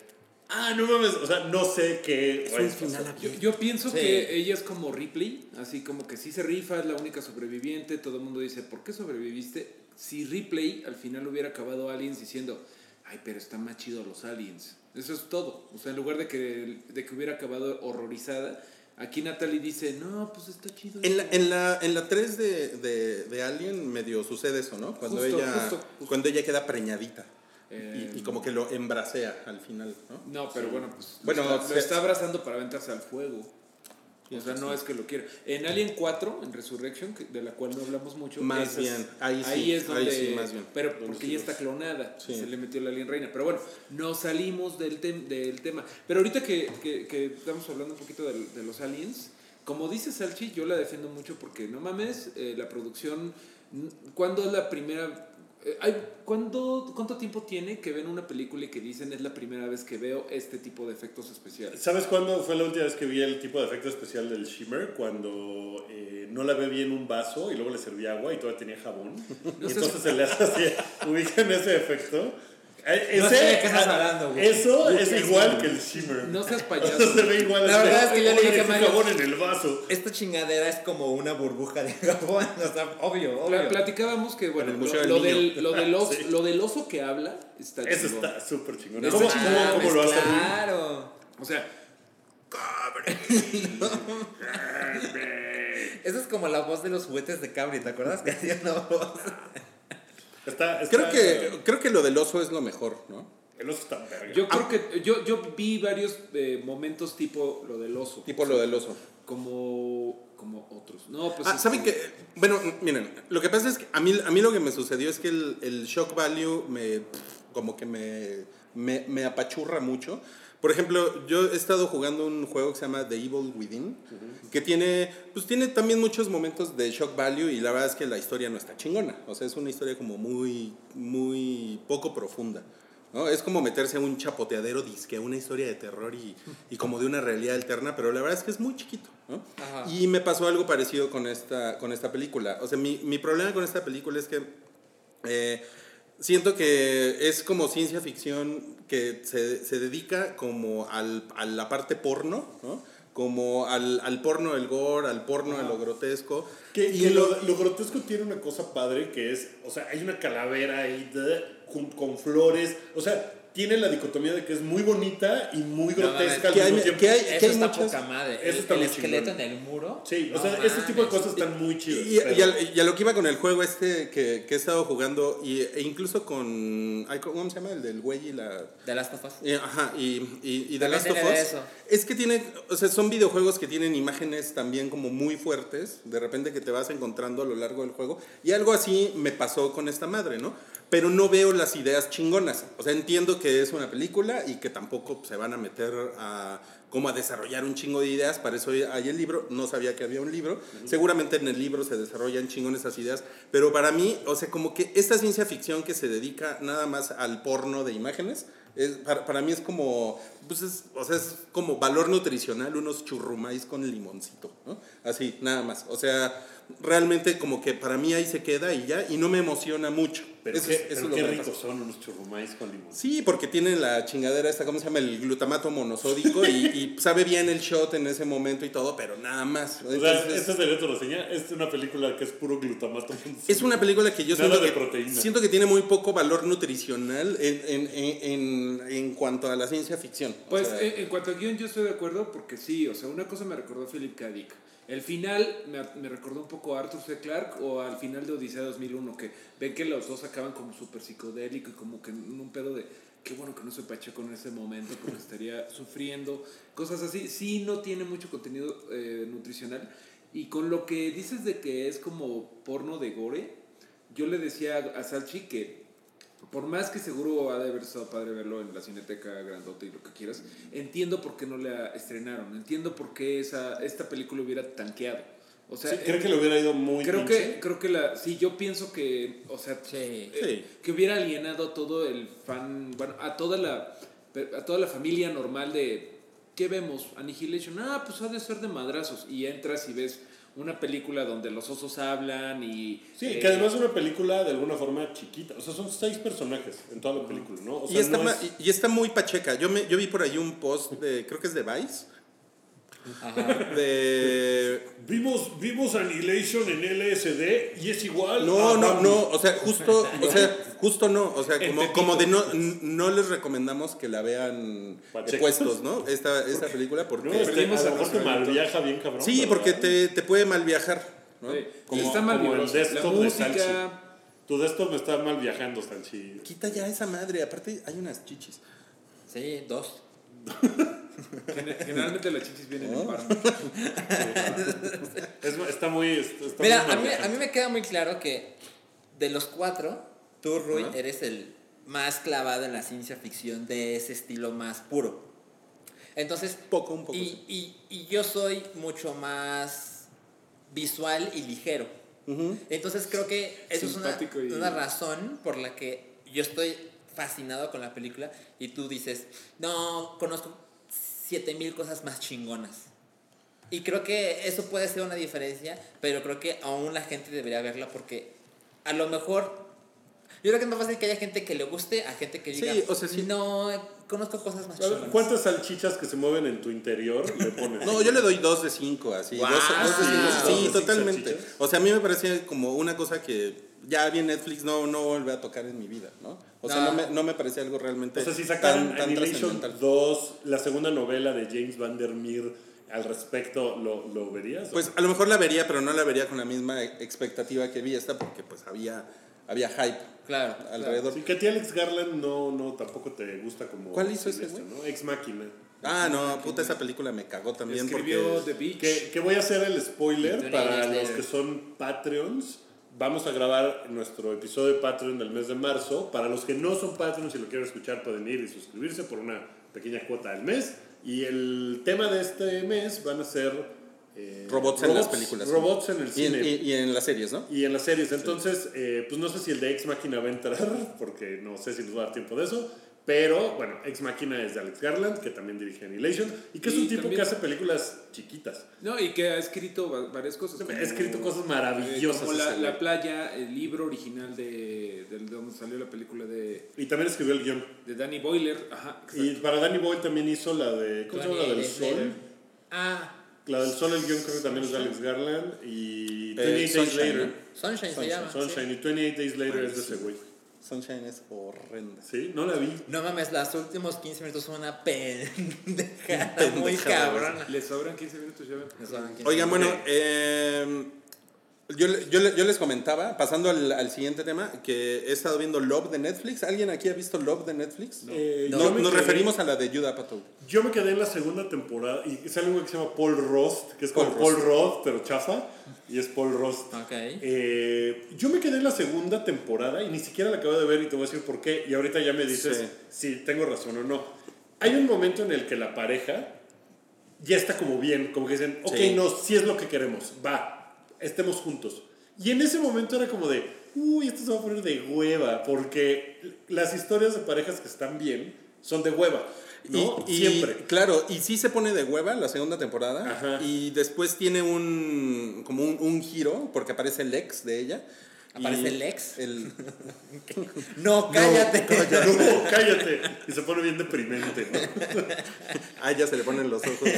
ah, no mames, o sea, no sé qué Es un final. Yo, yo pienso Sí. que ella es como Ripley, así como que sí se rifa, es la única sobreviviente, todo el mundo dice, ¿por qué sobreviviste? Si Ripley al final hubiera acabado Aliens diciendo, ay, pero están más chidos los Aliens. Eso es todo. O sea, en lugar de que, de que hubiera acabado horrorizada, aquí Natalie dice, no, pues está chido. En la, esto". en la, en la 3 de, de, de Alien medio sucede eso, ¿no? Cuando, Justo, ella, justo, justo. cuando ella queda preñadita. Eh, y, y como que lo embracea al final, ¿no? No, pero bueno, pues Bueno, lo, está, lo está abrazando para aventarse al fuego. O sea, no es que lo quiera. En Alien 4, en Resurrection, de la cual no hablamos mucho. Más es- bien, ahí sí, es ahí donde. sí, más bien. Pero porque los- está clonada. Sí. Se le metió la Alien Reina. Pero bueno, no salimos del, tem- del tema. Pero ahorita que, que- que estamos hablando un poquito de, de los aliens, como dice Salchi, yo la defiendo mucho porque no mames, eh, la producción. ¿Cuándo es la primera.? Eh, ¿cuándo, ¿Cuánto tiempo tiene que ven una película y que dicen es la primera vez que veo este tipo de efectos especiales? ¿Sabes cuándo fue la última vez que vi el tipo de efecto especial del shimmer? Cuando eh, no la ve bien un vaso y luego le servía agua y todavía tenía jabón. y entonces se le hace así, ubican ese efecto. Eh, No ese- sé de qué estás hablando, güey. Eso es igual que el shimmer. No seas O payaso. sea, se ve igual. La verdad es que yo le "Oye, dije a Mario- jabón en el vaso. Esta chingadera es como una burbuja de jabón, o sea, obvio, obvio. platicábamos que, bueno, lo, del lo del, lo, del oso, Sí. lo del oso que habla está Eso chingón. está súper chingón. ¿Cómo, chingón, cómo, cómo lo hace? Claro. O sea, Esa es como la voz de los juguetes de Cabri, ¿te acuerdas? Que hacía una voz. Está, está- Creo que, creo que lo del oso es lo mejor, ¿no? El oso está verga. yo Ah. creo que yo, yo vi varios eh, momentos tipo lo del oso. Tipo lo del oso. Como, como otros. No, pues. Ah, ¿saben qué? Bueno, miren, lo que pasa es que a mí, a mí lo que me sucedió es que el, el shock value me, como que me, me, me apachurra mucho. Por ejemplo, yo he estado jugando un juego que se llama The Evil Within, que tiene, pues tiene también muchos momentos de shock value y la verdad es que la historia no está chingona. O sea, es una historia como muy, muy poco profunda. ¿no? Es como meterse a un chapoteadero disque, a una historia de terror y, y como de una realidad alterna, pero la verdad es que es muy chiquito. ¿no? Y me pasó algo parecido con esta, con esta película. O sea, mi, mi problema con esta película es que eh, siento que es como ciencia ficción que se, se dedica como al, a la parte porno, ¿no? Como al, al porno del gore, al porno de lo grotesco. Que, y que lo- lo, lo grotesco tiene una cosa padre que es, o sea, hay una calavera ahí de- con, con flores, o sea, tiene la dicotomía de que es muy bonita y muy No, grotesca al que hay- mismo tiempo. que hay- Eso está muchas- poca madre. eso El, está el muy esqueleto en el muro. Sí, o no sea, este tipo de mames. cosas están muy chidas. Y, y pero- a, y a lo que iba con el juego este que, que he estado jugando, y, e incluso con. ¿Cómo se llama? El del güey y la. De las tofas. Eh, ajá, y, y, y The También Last of de Us. Es que tiene, o sea, son videojuegos que tienen imágenes también como muy fuertes, de repente que te vas encontrando a lo largo del juego. Y algo así me pasó con esta madre, ¿no? Pero no veo las ideas chingonas. O sea, entiendo que es una película y que tampoco se van a meter a como a desarrollar un chingo de ideas, para eso hay el libro, no sabía que había un libro, seguramente en el libro se desarrollan chingón esas ideas, pero para mí, o sea, como que esta ciencia ficción que se dedica nada más al porno de imágenes, es, para, para mí es como, pues es, o sea, es como valor nutricional, unos churrumais con limoncito, ¿no? Así, nada más. O sea, realmente como que para mí ahí se queda y ya, y no me emociona mucho. Pero Eso qué, es- eso pero es lo qué que me ricos pasa. son unos churrumais con limón. Sí, porque tiene la chingadera esta, ¿cómo se llama? El glutamato monosódico y, y sabe bien el shot en ese momento y todo, pero nada más. O sea, esta es de tu reseña. Es una película que es puro glutamato. es una película que yo Nada siento de que, proteína. siento que tiene muy poco valor nutricional en, en, en, en, en cuanto a la ciencia ficción. O Pues sea, en, en cuanto al guion yo estoy de acuerdo porque sí, o sea, una cosa me recordó a Philip K. Dick. El final me, me recordó un poco a Arthur C. Clarke o al final de Odisea 2001, que ven que los dos acaban como súper psicodélico y como que en un pedo de qué bueno que no soy Pacheco en ese momento porque estaría sufriendo, cosas así. Sí, no tiene mucho contenido eh, nutricional. Y con lo que dices de que es como porno de gore, yo le decía a Salchi que por más que seguro ha de haber estado padre verlo en la cineteca grandota y lo que quieras, entiendo por qué no la estrenaron, entiendo por qué esa, esta película hubiera tanqueado. O sea, Sí, creo que le hubiera ido muy creo pinche. que creo que la sí yo pienso que o sea Sí. eh, Sí. que hubiera alienado a todo el fan bueno a toda la a toda la familia normal de qué vemos Annihilation ah pues ha de ser de madrazos y entras y ves una película donde los osos hablan y Sí, eh, que además es una película de alguna forma chiquita. O sea, son seis personajes en toda la película, ¿no? O sea, y, está no ma- es- y- y está muy pacheca. Yo, me, yo vi por ahí un post de, creo que es de Vice, Ajá. de Vimos, vimos Annihilation en LSD y es igual. No, a no, Bambi. no, o sea, justo, o sea, justo no, o sea, como, como de no, no les recomendamos que la vean de puestos, ¿no? Esta, esta película porque... No, este, Perdimos a mejor te malviaja bien cabrón. sí, porque te, te puede mal viajar, ¿no? Sí. Como- está mal como el. La desktop de Salchi. Tu de estos me está mal viajando, Sanchi. Quita ya esa madre, aparte hay unas chichis. Sí, dos. Gen- Generalmente las chichis vienen en par. Es- está muy. Está Mira, muy a mí, a mí me queda muy claro que de los cuatro, tú, Rui, eres el más clavado en la ciencia ficción de ese estilo más puro. Entonces, Poco, un poco. y, sí. y, y yo soy mucho más visual y ligero. Entonces creo que eso es una, Simpático y- una razón por la que yo estoy fascinado con la película y tú dices, no, conozco 7000 cosas más chingonas. Y creo que eso puede ser una diferencia, pero creo que aún la gente debería verla porque a lo mejor... Yo creo que es más fácil que haya gente que le guste a gente que Sí, diga, o sea, sí. no, conozco cosas más chingonas. ¿Cuántas salchichas que se mueven en tu interior le pones? No, yo le doy dos de cinco, así. Guau. dos, dos de cinco. Dos de Sí, cinco totalmente. O sea, a mí me parece como una cosa que ya vi en Netflix, no, no vuelve a tocar en mi vida, ¿no? O sea, No. no, me, no me parece algo realmente O sea, si sacaran tan, tan Annihilation trascendental. 2, la segunda novela de James Van Der Meer al respecto, ¿lo, lo verías? Pues a lo mejor la vería, pero no la vería con la misma expectativa que vi esta, porque pues había, había hype Claro. alrededor. Sí, que a ti Alex Garland no, no tampoco te gusta como... ¿Cuál hizo ese ¿no? Ex Máquina. Ah, no, puta, esa película me cagó también Escribió porque... The Beach. Que, que voy a hacer el spoiler para los que son Patreons. Vamos a grabar nuestro episodio de Patreon del mes de marzo. Para los que no son Patreons y lo quieren escuchar, pueden ir y suscribirse por una pequeña cuota al mes. Y el tema de este mes van a ser... eh, Robots en las películas. Robots en el Y, cine. en- y- y en las series, ¿no? Y en las series, entonces, eh, pues no sé si el de Ex Máquina va a entrar, porque no sé si nos va a dar tiempo de eso. Pero bueno, Ex Máquina es de Alex Garland, que también dirige Annihilation, y que es Y un tipo también- que hace películas chiquitas. No, y que ha escrito va- varias cosas. Ha escrito cosas maravillosas eh, como la, playa, el libro original de, de donde salió la película de, Y también escribió el guion. de Danny Boyler. Ajá, Y para Danny Boyle también hizo la de. ¿Cómo se llama? La del. Sol. Ah, La del Sol, el guion creo que también es de Alex Garland. Y Eh, 28 Days Sunshine, Later. ¿no? Sunshine, se Sunshine, llama. sí. Sunshine. Y 28 Days Later es de ese güey. Sunshine es horrenda. Sí, no la vi. No mames, los últimos 15 minutos son una pendejada muy Pendejada, cabrona. Le sobran 15 minutos, ya 15 Oigan, bueno, eh, yo, yo, yo les comentaba, pasando al, al siguiente tema, que he estado viendo Love de Netflix. ¿Alguien aquí ha visto Love de Netflix? Eh, No, yo me nos quedé- referimos a la de Judd Apatow. Yo me quedé en la segunda temporada y sale un güey que se llama Paul Rost, que es como Paul Paul Roth, pero chafa, y es Paul Rost. Ok. Eh, yo me quedé en la segunda temporada y ni siquiera la acabo de ver y te voy a decir por qué. Y ahorita ya me dices Sí. si tengo razón o no. Hay un momento en el que la pareja ya está como bien, como que dicen, ok, Sí. no, si es lo que queremos, va, estemos juntos. Y en ese momento era como de, uy, esto se va a poner de hueva, porque las historias de parejas que están bien son de hueva, ¿no? Y, y, Siempre. Claro, y sí se pone de hueva la segunda temporada. Ajá. Y después tiene un como un, un giro, porque aparece el ex de ella. ¿Aparece el ex? El, No, cállate. No, cállate. Y se pone bien deprimente, ¿no? a ella se le ponen los ojos,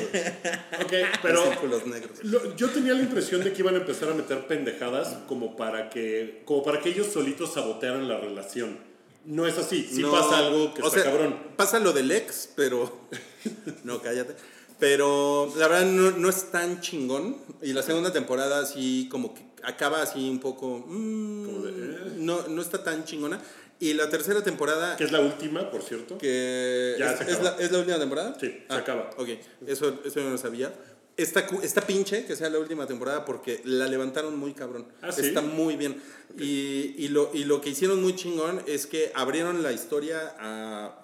Ok, los pero círculos negros. lo- yo tenía la impresión de que iban a empezar a meter pendejadas como para que, como para que ellos solitos sabotearan la relación. No es así. Sí No, pasa algo que o está sea, cabrón. Pasa lo del ex, pero. no, cállate. Pero la verdad no, no es tan chingón. Y la segunda temporada sí, como que acaba así un poco. mm, de, eh. no, no está tan chingona. Y la tercera temporada. Que es la última, por cierto. que Ya es, se es acaba. la, ¿es la última temporada? Sí, se acaba. Ok, eso, eso no lo sabía. Está, está pinche que sea la última temporada porque la levantaron muy cabrón. ¿Ah, sí? Está muy bien. Y, y, lo, y lo que hicieron muy chingón es que abrieron la historia a,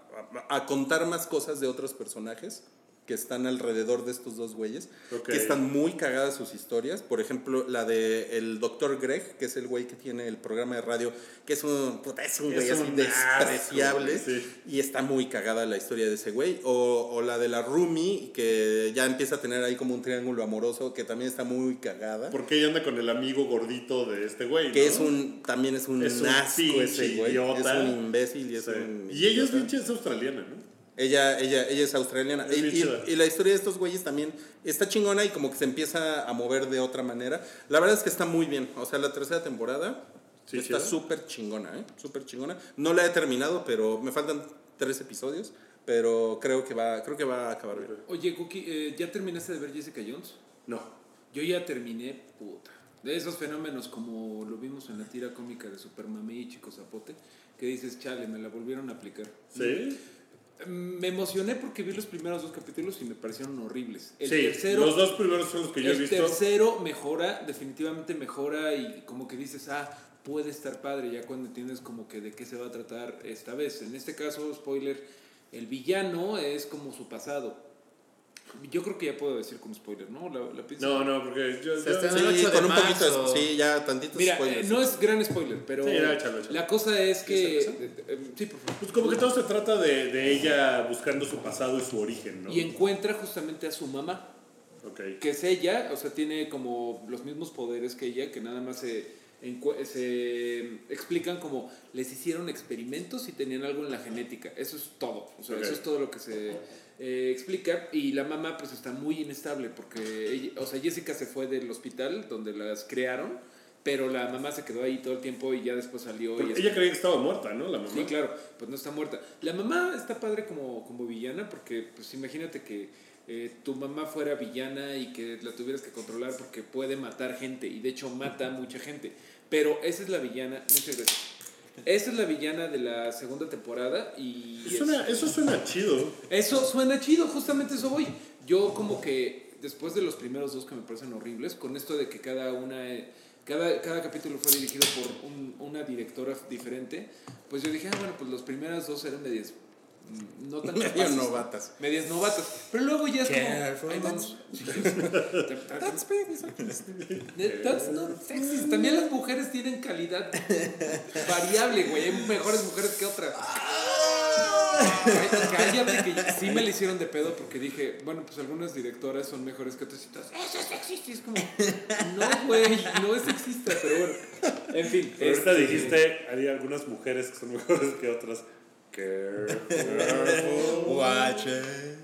a, a contar más cosas de otros personajes que están alrededor de estos dos güeyes, Ok. que están muy cagadas sus historias. Por ejemplo, la de el doctor Greg, que es el güey que tiene el programa de radio, que es un, es un Es güey así un asco, despreciable. sí. Y está muy cagada la historia de ese güey. O, o la de la Rumi, que ya empieza a tener ahí como un triángulo amoroso, que también está muy cagada. Porque ella anda con el amigo gordito de este güey. Que ¿no? es un, también es un, Es un asco ese güey. idiota. Es un imbécil y es Sí. un Y ella es pinche es australiana, ¿no? Ella, ella, ella es australiana. Y, y- y la historia de estos güeyes también está chingona y como que se empieza a mover de otra manera. La verdad es que está muy bien. O sea, la tercera temporada Sí, está súper chingona, ¿eh? Súper chingona. No la he terminado, pero me faltan tres episodios. Pero creo que va, creo que va a acabar bien. Oye, Cookie, eh, ¿ya terminaste de ver Jessica Jones? No. Yo ya terminé, puta. De esos fenómenos como lo vimos en la tira cómica de Supermamé y Chico Zapote, que dices, chale, me la volvieron a aplicar. ¿Sí? Mm, Me emocioné porque vi los primeros dos capítulos y me parecieron horribles. El sí, tercero, los dos primeros son los que yo he el visto. tercero mejora, definitivamente mejora y como que dices, ah, puede estar padre ya cuando entiendes como que de qué se va a tratar esta vez. En este caso, spoiler, el villano es como su pasado. Yo creo que ya puedo decir como spoiler, ¿no? La, la pizza. No, no, porque yo... Se yo- está- Sí, el 8 de con un poquito de-. Sí, ya tantitos Mira, spoilers. eh, no es gran spoiler, pero Sí, ya, échalo, échalo. la cosa es que... Eh, eh, sí, por favor. Pues como que todo se trata de, de ella buscando su pasado y su origen, ¿no? Y encuentra justamente a su mamá, Ok. que es ella, o sea, tiene como los mismos poderes que ella, que nada más se, se explican como les hicieron experimentos y tenían algo en la genética. Eso es todo, o sea, Ok. eso es todo lo que se eh, explica. Y la mamá pues está muy inestable porque, ella- o sea, Jessica se fue del hospital donde las crearon, pero la mamá se quedó ahí todo el tiempo y ya después salió. Pero y ella creía que estaba muerta, ¿no? La mamá. Sí, claro, pues no está muerta. La mamá está padre como, como villana porque, pues imagínate que eh, tu mamá fuera villana y que la tuvieras que controlar porque puede matar gente y de hecho mata a mucha gente. Pero esa es la villana, muchas gracias. Esa es la villana de la segunda temporada y... Eso suena, eso suena chido. Eso suena chido, justamente eso voy. Yo como que después de los primeros dos que me parecen horribles, con esto de que cada una cada, cada capítulo fue dirigido por un- una directora diferente, pues yo dije, ah, bueno, pues las primeras dos eran medias mm, no tan Medio capaces, novatas. Medias novatas. Pero luego ya es Careful. como. vamos. That's not sexist. También las mujeres tienen calidad variable, güey. Hay mejores mujeres que otras. Cállate que sí me la hicieron de pedo porque dije, bueno, pues algunas directoras son mejores que otras y todas, eso es sexista. Y es como, no, güey, no es sexista, pero bueno. En fin. Pero ahorita este, dijiste, hay algunas mujeres que son mejores que otras. Careful. Watch it.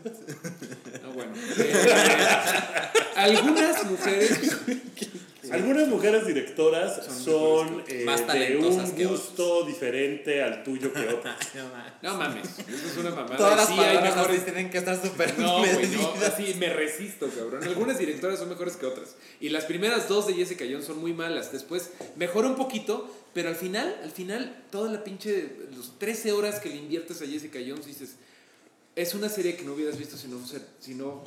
Ah, bueno. Eh, algunas mujeres Algunas mujeres directoras son, eh, Más de un que gusto diferente al tuyo que otras. No, ma. No mames, eso es una mamada. Todas las Sí, hay palabras mejores- así tienen que estar súper No, güey, no, así me resisto, cabrón. Algunas directoras son mejores que otras. Y las primeras dos de Jessica Jones son muy malas. Después mejora un poquito, pero al final, al final, toda la pinche. Los 13 horas que le inviertes a Jessica Jones, dices. Es una serie que no hubieras visto si no, si no,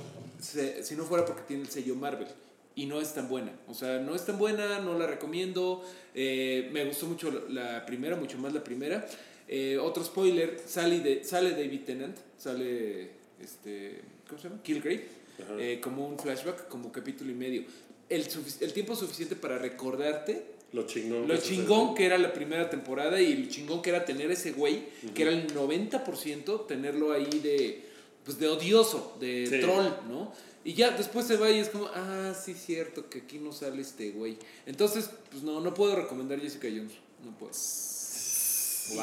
si no fuera porque tiene el sello Marvel. Y no es tan buena. O sea, no es tan buena, no la recomiendo. Eh, me gustó mucho la primera, mucho más la primera. Eh, otro spoiler, sale, de, sale David Tennant, sale este, ¿cómo se llama? Killgrave, Ajá. eh, como un flashback, como capítulo y medio. El, el tiempo suficiente para recordarte Lo chingón. lo que chingón que era la primera temporada y lo chingón que era tener ese güey, que era el 90%, tenerlo ahí de, pues de odioso, de Sí. troll, ¿no? Y ya después se va y es como, ah, sí, cierto, que aquí no sale este güey. Entonces, pues no, no puedo recomendar Jessica Jones, no puedo.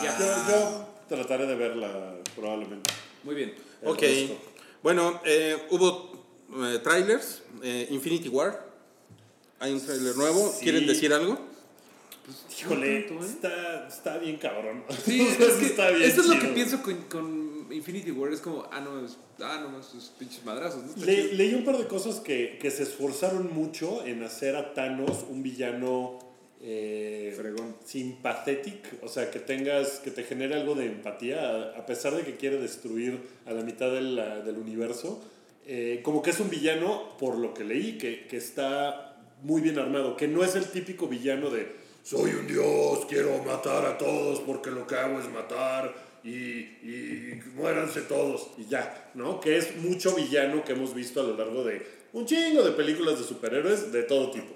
Ya. Yo, yo trataré de verla probablemente. Muy bien. El Ok. resto. Bueno, eh, hubo eh, trailers. eh, Infinity War. Hay un trailer nuevo. Sí. ¿Quieren decir algo? Híjole, tanto, ¿eh? está, está bien cabrón. Sí, es que está bien eso es lo que pienso con, con Infinity War, es como, ah, no, es, ah, no, esos pinches madrazos, ¿no? Le- leí un par de cosas que, que se esforzaron mucho en hacer a Thanos un villano eh, Fregón. sympathetic, o sea, que tengas, que te genere algo de empatía, a, pesar de que quiere destruir a la mitad del, del universo. eh, como que es un villano, por lo que leí, que, que está muy bien armado, que no es el típico villano de soy un dios, quiero matar a todos porque lo que hago es matar y, y muéranse todos y ya, ¿no? Que es mucho villano que hemos visto a lo largo de un chingo de películas de superhéroes de todo tipo.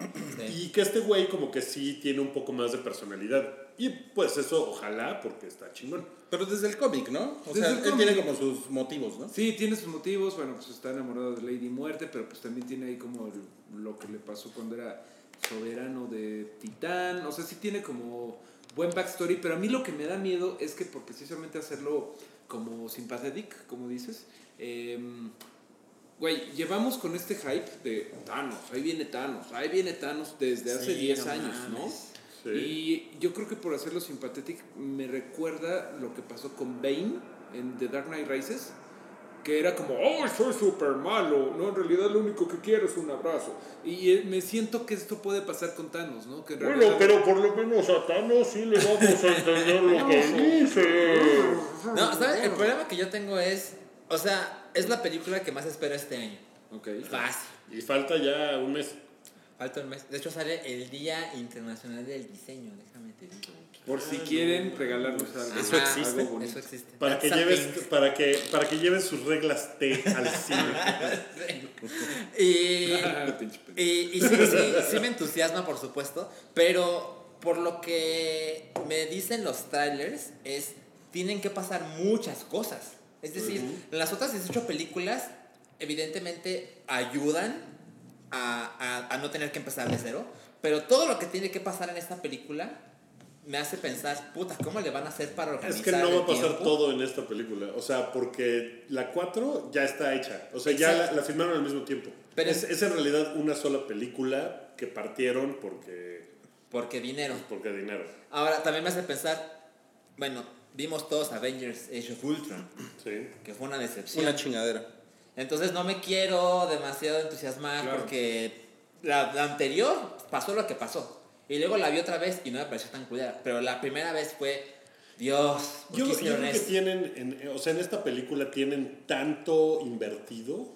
Y que este güey como que sí tiene un poco más de personalidad. Y pues eso ojalá porque está chingón. Pero desde el cómic, ¿no? O Desde sea, el él cómic. tiene como sus motivos, ¿no? Sí, tiene sus motivos, bueno, pues está enamorado de Lady Muerte, pero pues también tiene ahí como lo que le pasó cuando era soberano de Titán, o sea, sí tiene como buen backstory, pero a mí lo que me da miedo es que por precisamente hacerlo como sympathetic, como dices, em, güey, llevamos con este hype de Thanos, ahí viene Thanos, ahí viene Thanos desde hace Sí, 10 no años, ¿no? Sí. Y yo creo que por hacerlo sympathetic me recuerda lo que pasó con Bane en The Dark Knight Rises, que era como, oh, soy súper malo, no, en realidad lo único que quiero es un abrazo. Y eh, me siento que esto puede pasar con Thanos, ¿no? Que en realidad- por lo menos a Thanos sí le vamos a entender lo que dice. No, ¿sabes? El problema que yo tengo es, o sea, es la película que más espero este año. Ok. Fácil. Y falta ya un mes. Falta un mes. De hecho, sale el Día Internacional del Diseño, déjame te digo. Por si quieren regalarnos algo. ¿Eso existe? algo bonito. Eso existe. Para que, lleves, para, que, para que lleven sus reglas T al cine. Y, pendejo. y, y sí, sí, sí me entusiasma, por supuesto, pero por lo que me dicen los trailers es, tienen que pasar muchas cosas. Es decir, las otras 18 películas evidentemente ayudan a, a- a no tener que empezar de cero, pero todo lo que tiene que pasar en esta película me hace pensar, puta, ¿cómo le van a hacer para Es organizar que no va a pasar tiempo? todo en esta película. O sea, porque la 4 ya está hecha. O sea, ya la, Exacto. la filmaron al mismo tiempo. Pero- es, es en realidad una sola película que partieron porque, Porque dinero. porque dinero. Ahora, también me hace pensar, bueno, vimos todos Avengers Age of Ultron, Sí. que fue una decepción. Una chingadera. Entonces no me quiero demasiado entusiasmar Claro. porque la, la anterior pasó lo que pasó. Y luego la vi otra vez y no me pareció tan culera. Pero la primera vez fue, Dios, ¿por Yo, qué yo creo que tienen, en- o sea, en esta película tienen tanto invertido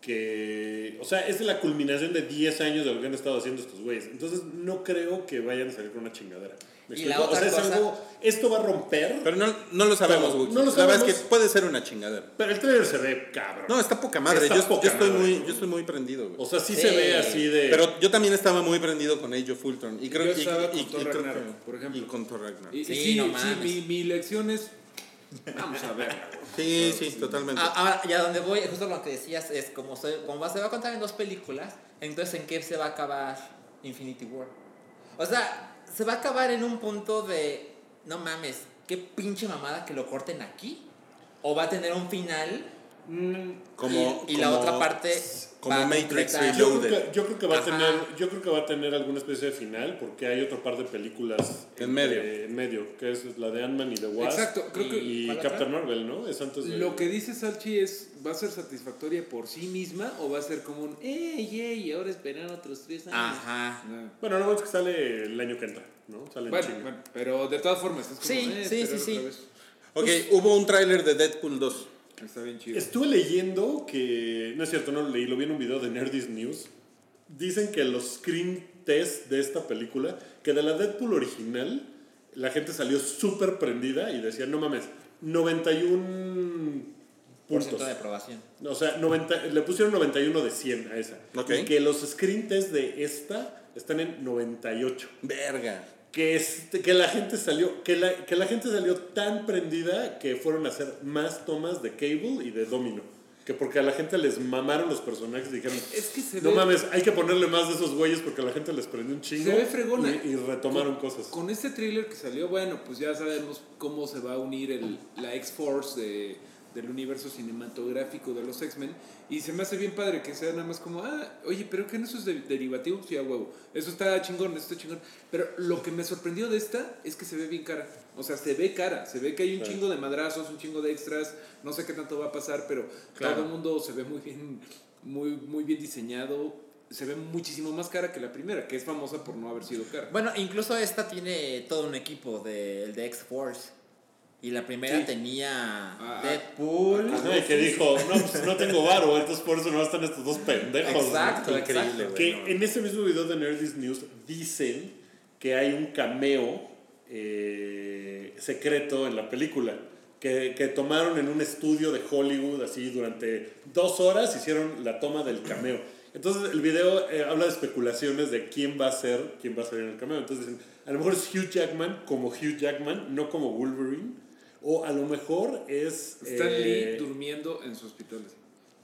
que, o sea, es la culminación de 10 años de lo que han estado haciendo estos güeyes. Entonces, no creo que vayan a salir con una chingadera. ¿Me Y la explico? otra o sea, es cosa- algo, esto va a romper, Pero no, no lo sabemos. Wookie. No lo La verdad es que sabemos. puede ser una chingadera. pero el trailer se ve cabrón. No, está poca madre. Está yo, poca yo estoy madre. muy, yo estoy muy prendido, güey. o sea, sí, Sí. se ve así de... Pero yo también estaba muy prendido con Age of Ultron. Y creo, Yo y- estaba y- con y creo Ragnarok, que- por ejemplo. Y con Thor Ragnarok. Y, y Sí, sí, no sí, mames. mi, mi lección es, vamos a ver. Sí, sí, totalmente. Ah, Ahora, ya donde voy, justo lo que decías es como, se, como va- se va a contar en dos películas, entonces ¿en qué se va a acabar Infinity War? O sea, se va a acabar en un punto de, no mames, qué pinche mamada que lo corten aquí. O va a tener un final Como, y, y la otra parte como Matrix Yo Reloaded. que, yo creo que va a tener yo creo que va a tener alguna especie de final porque hay otro par de películas En medio. eh, en medio que es la de Ant-Man y The Wasp Exacto, creo que y ¿Cuál Captain? Marvel no es antes de Lo que dice Salchi es, ¿va a ser satisfactoria por sí misma o va a ser como un, ¡ey, ey! Ahora esperan otros tres años? Ajá. Ah. bueno no es que sale el año que entra no sale en Bueno, chinga. bueno, pero de todas formas, es como, Sí, eh, sí, sí, otra sí. vez. Ok, hubo un tráiler de Deadpool 2. Está bien chido. Estuve leyendo que, no es cierto, no lo leí, lo vi en un video de Nerdist News. Dicen que los screen test de esta película, que de la Deadpool original, la gente salió súper prendida y decía, no mames, 91 Por puntos. de aprobación. O sea, 90, le pusieron 91 de 100 a esa. Ok. Y que los screen test de esta están en 98. Verga. Que, este, que la gente salió que la, que la gente salió tan prendida que fueron a hacer más tomas de Cable y de Domino que porque a la gente les mamaron los personajes y dijeron Es que se no ve- mames hay que ponerle más de esos güeyes porque a la gente les prendió un chingo Se ve fregona. y, y retomaron Con- cosas Con este tráiler que salió, bueno, pues ya sabemos cómo se va a unir el, la X-Force de- del universo cinematográfico de los X-Men. Y se me hace bien padre que sea nada más como, ah, oye, pero que no eso es de- derivativo, sí, a huevo. Eso está chingón, eso está chingón. Pero lo que me sorprendió de esta es que se ve bien cara. O sea, se ve cara, se ve que hay un chingo de madrazos, un chingo de extras, no sé qué tanto va a pasar, pero Claro. todo el mundo se ve muy bien, muy, muy bien diseñado. Se ve muchísimo más cara que la primera, que es famosa por no haber sido cara. Bueno, incluso esta tiene todo un equipo del de X-Force. Y la primera Sí. tenía Ah, Deadpool. Ajá, y que dijo no pues no tengo varo entonces por eso no están estos dos pendejos ¿no? Exacto, Increíble, exacto. Que no. en ese mismo video de Nerdist News dicen que hay un cameo eh, secreto en la película. Que, que tomaron en un estudio de Hollywood, así durante dos horas hicieron la toma del cameo. Entonces el video eh, habla de especulaciones de quién va a ser, quién va a salir en el cameo. Entonces dicen, a lo mejor es Hugh Jackman como Hugh Jackman, no como Wolverine. O a lo mejor es... Stan eh, Lee durmiendo en su hospital.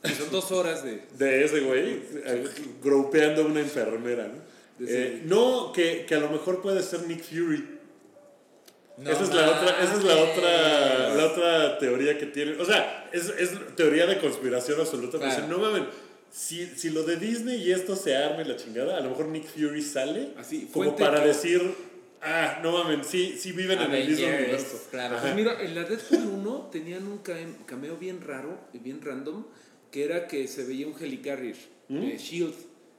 Y son dos horas de. de ese güey, eh, gropeando a una enfermera, ¿no? Eh, no, que, que a lo mejor puede ser Nick Fury. No esa es, la otra, esa es la otra, la otra teoría que tienen. O sea, es, es teoría de conspiración absoluta. Claro. dicen, no mames, si, si lo de Disney y esto se arme la chingada, a lo mejor Nick Fury sale Así, como para decir, ah, no mames, sí, sí viven en el mismo universo. claro. Ajá. Pues mira, en la Deadpool 1 tenían un cam- cameo bien raro y bien random, que era que se veía un helicarrier, eh, Shield,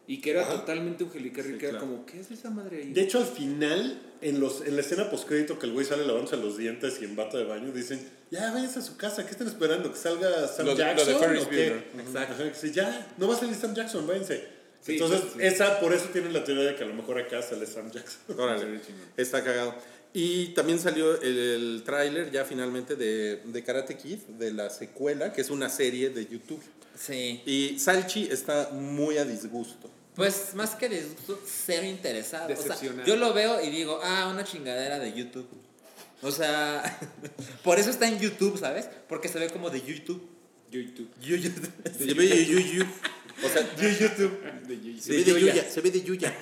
y que era totalmente un helicarrier, que era claro. como, ¿qué es esa madre ahí? De hecho, al final, en, los, en la escena postcrédito que el güey sale lavándose los dientes y en bata de baño, dicen, ya váyanse a su casa, ¿qué están esperando? ¿Que salga Sam Lo de- lo de Jackson? Ferris o qué?" Bueller. Exacto. Ajá, que dice, ya, no va a salir Sam Jackson, váyanse. Sí, Entonces, sí, esa, por eso tienen la teoría de que a lo mejor acá sale Sam Jackson. Órale, está cagado. Y también salió el, el tráiler ya finalmente de, de Karate Kid, de la secuela, que es una serie de YouTube. Sí. Y Salchi está muy a disgusto. Pues más que disgusto, cero interesado. O sea, Decepcionado. yo lo veo y digo, ah, una chingadera de YouTube. O sea, por eso está en YouTube, ¿sabes? Porque se ve como de YouTube. YouTube. YouTube. Se ve de Yuyu. O sea, YouTube. se ve de Yuya. Se ve de Yuya.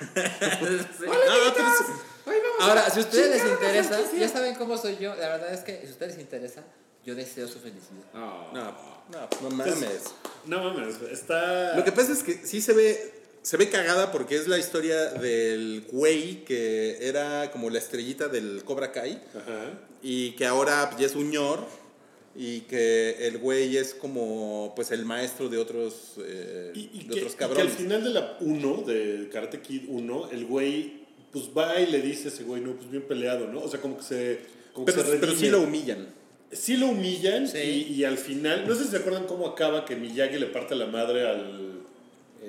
Ah. Ahora, si a ustedes les interesa, ya saben cómo soy yo. La verdad es que si a ustedes les interesa, yo deseo su felicidad. Ah. No, no, no mames. No mames, está... Lo que pasa es que sí se ve, se ve cagada porque es la historia del güey que era como la estrellita del Cobra Kai Ajá. y que ahora ya es un ñor y que el güey es como pues el maestro de otros, eh, Y, y de que, otros y que al cabrones. final de la 1, de Karate Kid 1, el güey, pues va y le dice a ese güey, no, pues bien peleado, ¿no? O sea, como que se... Como que pero, se pero sí lo humillan. Sí lo humillan Sí. y, y al final, no sé si se acuerdan cómo acaba que Miyagi le parte la madre al,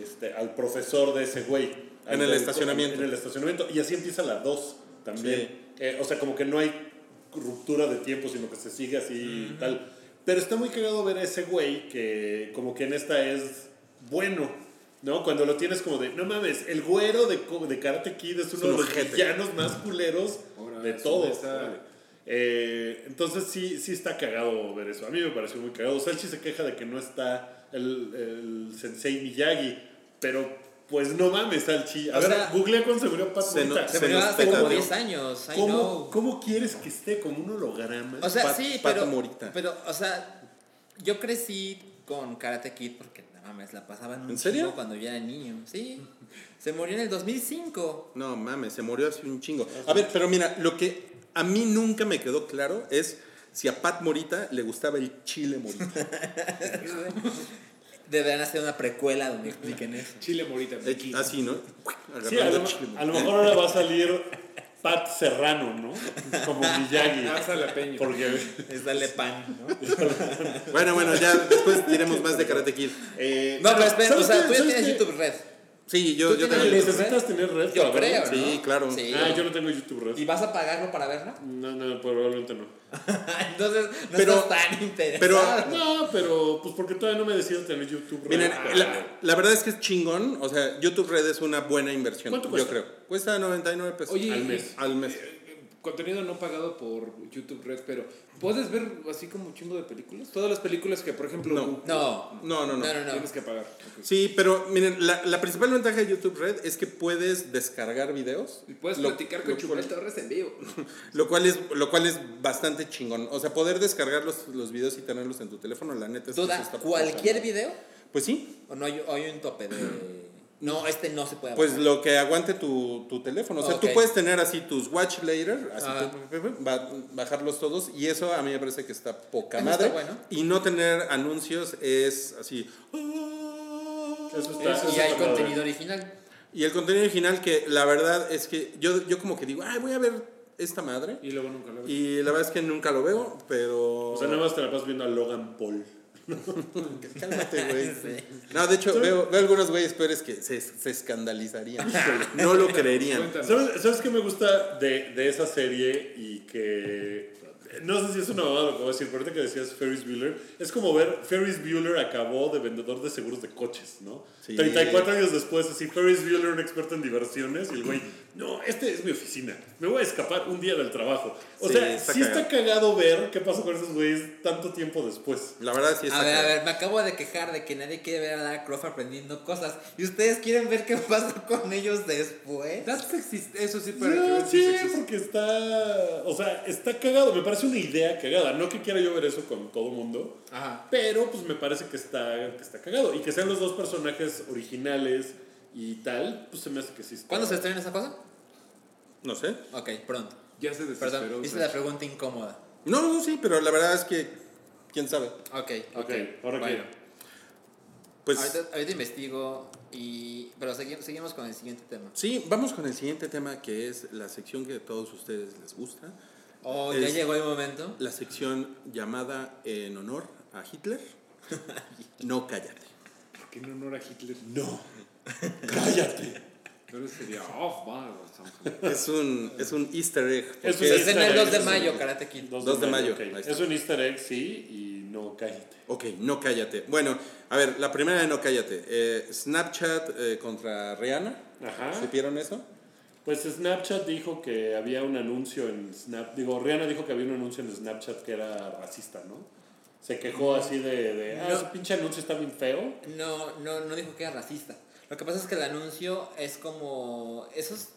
este, al profesor de ese güey. En el del- estacionamiento. En el estacionamiento. Y así empieza la 2 también. Sí. Eh, o sea, como que no hay ruptura de tiempo, sino que se sigue así y tal. Pero está muy cagado ver a ese güey que como que en esta es bueno. ¿No? Cuando lo tienes como de, no mames, el güero de, de Karate Kid es uno un de los villanos más culeros Ahora, de todos. Eh, entonces sí, sí está cagado ver eso. A mí me pareció muy cagado. Salchi se queja de que no está el, el sensei Miyagi, pero pues no mames, Salchi. A O ver, sea, googlea cuando se murió Pat se no- Morita. Se Se murió nos hace como pecadó. 10 años. I ¿Cómo, know. ¿Cómo quieres que esté como un holograma? O sea, Pat- sí, Pato pero, Morita. pero, o sea, yo crecí con Karate Kid porque no mames, la pasaban un ¿En serio? chingo cuando yo era niño. Sí. Se murió en el 2005. No mames, se murió hace un chingo. A ver, pero mira, lo que a mí nunca me quedó claro es si a Pat Morita le gustaba el chile morita. Deberán hacer una precuela donde expliquen eso. Chile Morita. Mickey. Así, ¿no? Sí, a lo, a lo mejor ahora va a salir Pat Serrano, ¿no? Como Miyagi. Ah, Jalapeño. Porque Es darle pan, ¿no? Bueno, bueno, ya después diremos más de Karate Kid. Eh, No, pero espera, o ¿sabes sea, tú ya ¿Sabes tienes qué? YouTube Red. Sí, yo, ¿Tú yo el- necesitas tener red. Yo para creo, ¿no? Sí, claro. Sí. Ah, yo no tengo YouTube Red. ¿Y vas a pagarlo para verla? No, no, probablemente no. Entonces, no Pero- estás tan interesado. pero- No, pero pues porque todavía no me decido tener YouTube Red. Miren, Ah, la, la verdad es que es chingón. O sea, YouTube Red es una buena inversión. ¿Cuánto Yo cuesta? creo. Cuesta 99 pesos. Oye, Al mes. Al mes. eh, contenido no pagado por YouTube Red, pero ¿puedes ver así como un chingo de películas? Todas las películas que, por ejemplo, No. Goku No. No, no, no. No, no, no. tienes que pagar. Sí, pero miren, la, la principal ventaja de YouTube Red es que puedes descargar videos. Y puedes Lo- platicar con Chumel Torres en vivo. Lo cual es, lo cual es bastante chingón. O sea, poder descargar los, los videos y tenerlos en tu teléfono, la neta es que ¿Duda eso está cualquier video? Pues sí. ¿O no hay un tope de.? No, este no se puede Pues lo que aguante tu, tu teléfono. O sea, Ok. tú puedes tener así tus watch later, así Ah. ba- bajarlos todos. Y eso a mí me parece que está poca Eso madre. está bueno. Y no tener anuncios es así. Eso está. eso Y hay está padre. contenido original. Y el contenido original que la verdad es que yo, yo como que digo, ay, voy a ver esta madre. Y luego nunca lo ves. Y la verdad es que nunca lo veo, pero... O sea, nada más te la pasas viendo a Logan Paul. Cálmate, güey. Sí. No, de hecho, veo, veo algunos güeyes peores que se, se escandalizarían. No lo creerían. ¿Sabes, ¿Sabes qué me gusta de, de esa serie y que... No sé si es una mamada lo que voy a decir, pero que decías Ferris Bueller, es como ver, Ferris Bueller acabó de vendedor de seguros de coches, ¿no? Sí. 34 años después, así, Ferris Bueller, un experto en diversiones, y el güey, no, este es mi oficina, me voy a escapar un día del trabajo. O Sí, sea, está sí está cagado ver qué pasó con esos güeyes tanto tiempo después. La verdad sí está A ver, a ver, me acabo de quejar de que nadie quiere ver a Lara Croft aprendiendo cosas. ¿Y ustedes quieren ver qué pasó con ellos después? Eso sí, para que No, sí, sexista. porque está. O sea, está cagado. Me parece una idea cagada. No que quiera yo ver eso con todo mundo. Ajá. Pero pues me parece que está, que está cagado. Y que sean los dos personajes originales y tal, pues se me hace que sí está. ¿Cuándo se estrena esa cosa? No sé. Ok, pronto. Ya se desesperó. Perdón, hice la pregunta incómoda. No, no, sí, pero la verdad es que... ¿Quién sabe? Ok, ok. Ok, ahora bueno. Pues... Ahorita, ahorita investigo y... Pero segui- seguimos con el siguiente tema. Sí, vamos con el siguiente tema que es la sección que a todos ustedes les gusta. Oh, ya Es- llegó el momento. La sección llamada en honor a Hitler. No cállate. ¿Por qué en honor a Hitler? No. Cállate. Pero sería off. Es un, es un easter egg. Es porque un Es en el easter 2 de mayo. Karate Kid. 2 de mayo. Es un easter egg, sí, y no cállate. Ok, no cállate. Bueno, a ver, la primera de no cállate. Eh, Snapchat eh, contra Rihanna. Ajá. ¿Supieron eso? Pues Snapchat dijo que había un anuncio en Snap. Digo, Rihanna dijo que había un anuncio en Snapchat que era racista, ¿no? Se quejó así de. de ah, No. ese pinche anuncio está bien feo. No, no, no dijo que era racista. Lo que pasa es que el anuncio es como esos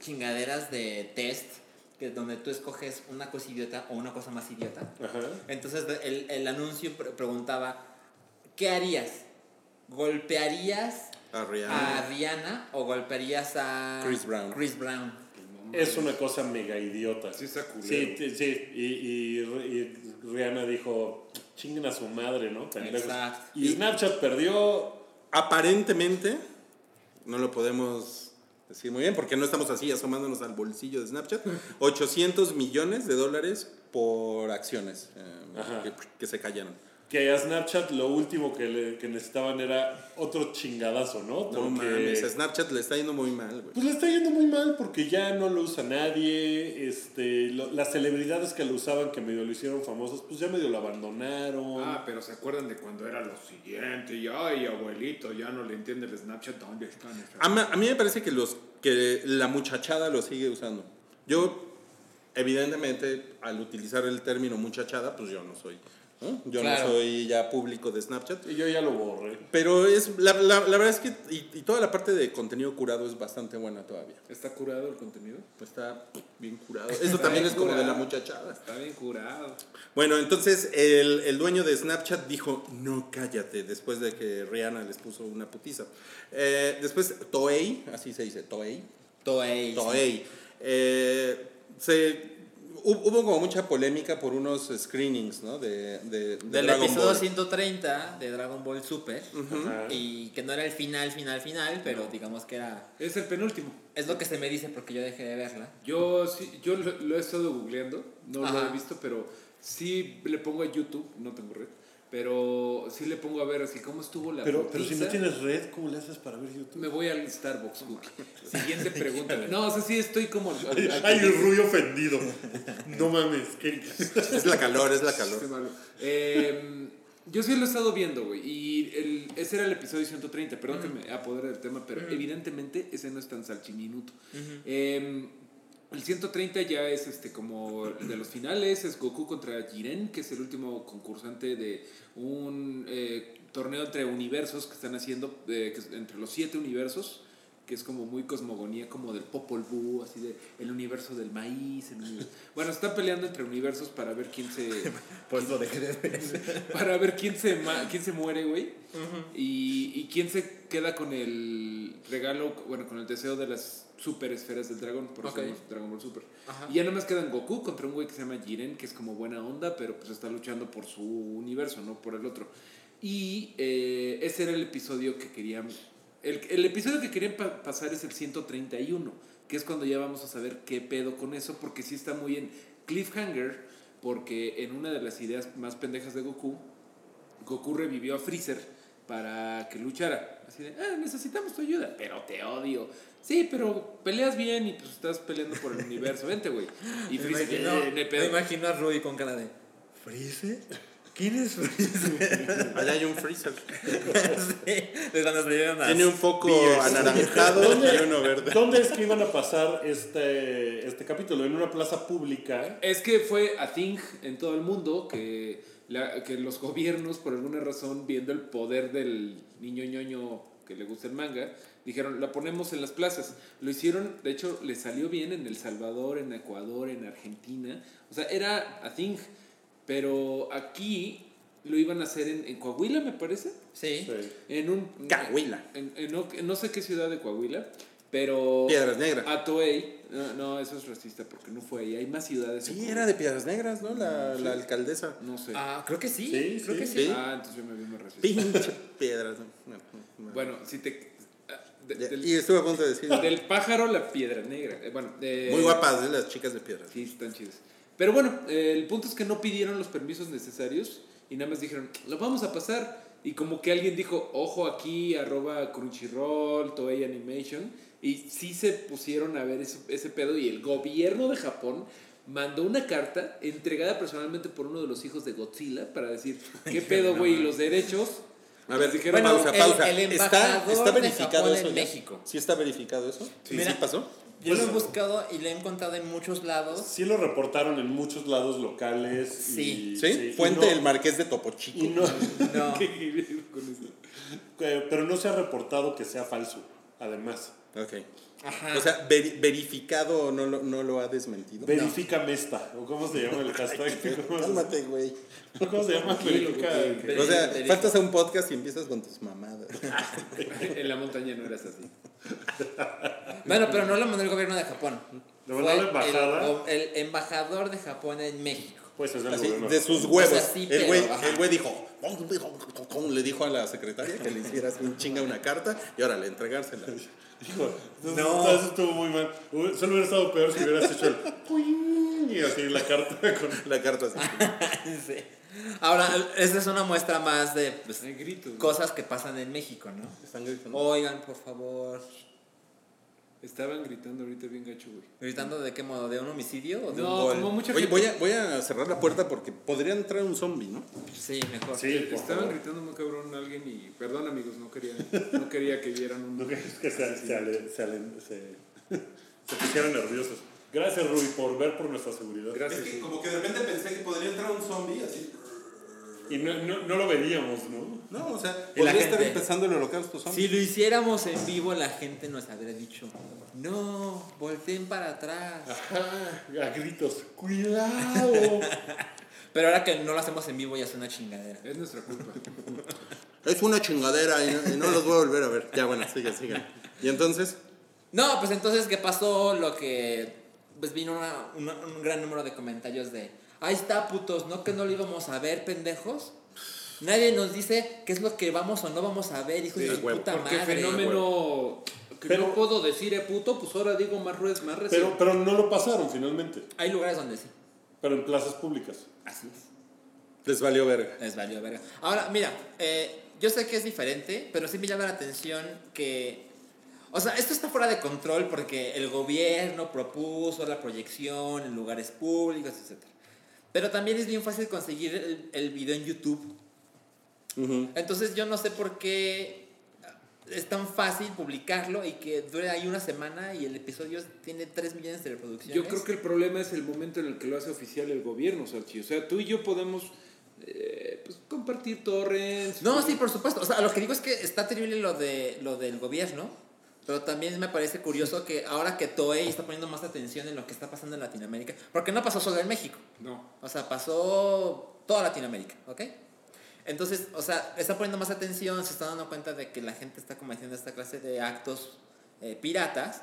chingaderas de test que donde tú escoges una cosa idiota o una cosa más idiota. Ajá. Entonces el, el anuncio pre- preguntaba, ¿qué harías? ¿Golpearías A Rihanna. a Rihanna o golpearías a Chris Brown. Chris Brown? Es una cosa mega idiota. Sí está. Sí, sí. Y, y, y Rihanna dijo, chinguen a su madre, ¿no? Pendejos". Exacto. Y Snapchat perdió. Aparentemente, no lo podemos decir muy bien porque no estamos así asomándonos al bolsillo de Snapchat, 800 millones de dólares por acciones eh, que, que se callaron. Que a Snapchat lo último que, le- que necesitaban era otro chingadazo, ¿no? No mames, a Snapchat le está yendo muy mal, güey. Pues le está yendo muy mal porque ya no lo usa nadie. Este, lo- las celebridades que lo usaban, que medio lo hicieron famosos, pues ya medio lo abandonaron. Ah, pero se acuerdan de cuando era lo siguiente. Y ay, abuelito, ya no le entiende el Snapchat. ¿Dónde están? A, a mí me parece que, los, que la muchachada lo sigue usando. Yo, evidentemente, al utilizar el término muchachada, pues yo no soy ¿no? Yo Claro. no soy ya público de Snapchat. Y yo ya lo borré. Pero es la, la, la verdad es que y, y toda la parte de contenido curado es bastante buena todavía. ¿Está curado el contenido? Está bien curado. Eso también es como de la muchachada. Está bien curado. Bueno, entonces el, el dueño de Snapchat dijo, no cállate, después de que Rihanna les puso una putiza. Eh, después Toei, así se dice, Toei. Toei. sí. Toei. eh, se, hubo como mucha polémica por unos screenings, ¿no? De, de, de Del Dragon episodio Ball. 130 de Dragon Ball Super. Y que no era el final, final, final, pero digamos que era. Es el penúltimo. Es lo que se me dice porque yo dejé de verla. Yo sí, yo lo, lo he estado googleando, no lo he visto, pero sí le pongo a YouTube, no tengo red, pero sí le pongo a ver así cómo estuvo la Pero, pero si no tienes red, ¿cómo le haces para ver YouTube? Me voy al Starbucks, Cookie. Siguiente pregunta. No, o sea, sí estoy como... al- al- Ay, el Rui ofendido. No mames. ¿qué? Es la calor, es la calor. Eh, yo sí lo he estado viendo, güey. Y el, ese era el episodio 130. Perdón que me apodere del tema, pero evidentemente ese no es tan salchiminuto. Eh, el 130 ya es este como de los finales. Es Goku contra Jiren, que es el último concursante de un eh, torneo entre universos que están haciendo, eh, que es entre los siete universos que es como muy cosmogonía, como del Popol Vuh, así de el universo del maíz. el universo- Bueno, están peleando entre universos para ver quién se. Pues lo dejé de ver. para ver quién se, quién se muere, güey. y, y quién se queda con el regalo, bueno, con el deseo de las super esferas del dragón, por eso Dragon Ball Super. Ajá. Y ya nomás quedan Goku contra un güey que se llama Jiren, que es como buena onda, pero pues está luchando por su universo, no por el otro. Y eh, ese era el episodio que querían. El, el episodio que querían pa- pasar es el 131, que es cuando ya vamos a saber qué pedo con eso, porque sí está muy en cliffhanger, porque en una de las ideas más pendejas de Goku, Goku revivió a Freezer para que luchara. Así de, ah, necesitamos tu ayuda, pero te odio. Sí, pero peleas bien y pues estás peleando por el universo. Vente, güey. Y Me Freezer, imagino, "Eh, pedo". me imagino a Rudy con cara de. ¿Freeze? ¿Quién es Freeze? Allá hay un freezer. sí, Tiene un foco Beers. anaranjado ¿Dónde? y uno verde. ¿Dónde es que iban a pasar este, este capítulo? ¿En una plaza pública? Es que fue a thing en todo el mundo que, la- que los gobiernos, por alguna razón, viendo el poder del niño ñoño que le gusta el manga, dijeron, la ponemos en las plazas. Lo hicieron, de hecho, le salió bien en El Salvador, en Ecuador, en Argentina. O sea, era a thing. Pero aquí lo iban a hacer en, en Coahuila, me parece. Sí. Sí. En un... Coahuila. En, en no, en no sé qué ciudad de Coahuila, pero... Piedras Negras. A Toei. No, no, eso es racista porque no fue ahí. Hay más ciudades. Sí, era de Piedras Negras, ¿no? La, la alcaldesa. No sé. Ah, creo que sí. Sí, creo sí, que sí. sí. Ah, entonces yo me vi más racista. Pinche Piedras. No, no, no. Bueno, si te. De- Ya, del, Y estuve a punto de decir. del pájaro la piedra negra. Eh, bueno, Muy guapas, ¿eh? Las chicas de Piedras. Sí, están chidas. Pero bueno, eh, el punto es que no pidieron los permisos necesarios y nada más dijeron, lo vamos a pasar. Y como que alguien dijo, ojo aquí, arroba Crunchyroll, Toei Animation. Y sí se pusieron a ver ese, ese pedo y el gobierno de Japón mandó una carta entregada personalmente por uno de los hijos de Godzilla para decir, ¿qué pedo, güey? ¿Y los derechos? A ver, Dijeron, Bueno, pausa, el- pausa. el ¿Está, embajador está de verificado Japón eso en ya? México. ¿Sí está verificado eso? ¿Sí, Mira, sí pasó? Yo lo he buscado y lo he encontrado en muchos lados. Sí lo reportaron en muchos lados locales. Sí. y- ¿Sí? Fuente no- el Marqués de Topo Chico. y no- No. ¿Qué pedo con eso? eh, pero no se ha reportado que sea falso, además. Ok. Ajá. O sea, veri- verificado no lo, no lo ha desmentido. Verifícame esta. ¿O cómo se llama el hashtag? ¿Cómo, se- Cálmate, güey. ¿Cómo se llama? Verifica. Veri- O sea, faltas a un podcast y empiezas con tus mamadas. en la montaña no eras así. Bueno, pero no lo mandó el gobierno de Japón. ¿Lo mandó la embajada? El, el embajador de Japón en México. Pues es el Así, gobierno. de sus huevos. O sea, sí, el güey el güey dijo, le dijo a la secretaria que le hiciera así un chinga una carta y ahora le entregársela. Hijo, entonces, entonces estuvo muy mal. Solo hubiera estado peor si hubieras hecho el y así la carta con La carta así. Sí. Ahora, esta es una muestra más de pues, gritos. cosas que pasan en México, ¿no? Están gritando. Oigan, por favor. Estaban gritando ahorita bien gacho, güey. ¿Gritando de qué modo? ¿De un homicidio o de No, un gol? como mucha Oye, gente. voy a, voy a cerrar la puerta porque podría entrar un zombie, ¿no? Sí, mejor. Sí, por Estaban favor. gritando muy cabrón a alguien y. Perdón, amigos, no quería, no quería que vieran un. No que se, se, ale- se, ale- se, se pusieran nerviosos. Gracias, Rui, por ver por nuestra seguridad. Gracias. como que de repente pensé que podría entrar un zombie así. Y no, no, no lo veríamos, ¿no? No, o sea, Y la podría estar gente- empezando el holocausto zombie. Si lo hiciéramos en vivo, la gente nos habría dicho, no, volteen para atrás. Ajá, a gritos, cuidado. Pero ahora que no lo hacemos en vivo ya es una chingadera. Es nuestra culpa. Es una chingadera y no, y no los voy a volver a ver. Ya, bueno, sigue, sigue. Y entonces, No, pues entonces, ¿qué pasó? Lo que. Pues vino una- una- un gran número de comentarios de. Ahí está, putos, ¿no? Que no lo íbamos a ver, pendejos. Nadie nos dice qué es lo que vamos o no vamos a ver, hijos Sí, de su puta Porque madre. fenómeno que Pero- no puedo decir eh puto, pues ahora digo más ruedas, más recién. Pero, pero no lo pasaron finalmente. Hay lugares donde sí. Pero en plazas públicas. Así es. les valió verga. Les valió verga. Ahora, mira, eh, yo sé que es diferente, pero sí me llama la atención que. O sea, esto está fuera de control porque el gobierno propuso la proyección en lugares públicos, etc. Pero también es bien fácil conseguir el, el video en YouTube. Entonces yo no sé por qué es tan fácil publicarlo y que dure ahí una semana y el episodio tiene 3 millones de reproducciones. Yo creo que el problema es el momento en el que lo hace oficial el gobierno, Salchi. O sea, tú y yo podemos eh, pues, compartir torrents. No, sí, por supuesto. O sea, lo que digo es que está terrible lo, de, lo del gobierno, pero también me parece curioso que ahora que Toei está poniendo más atención en lo que está pasando en Latinoamérica, porque no pasó solo en México, No. o sea, pasó toda Latinoamérica, ¿ok? Entonces, o sea, está poniendo más atención, se está dando cuenta de que la gente está cometiendo esta clase de actos eh, piratas,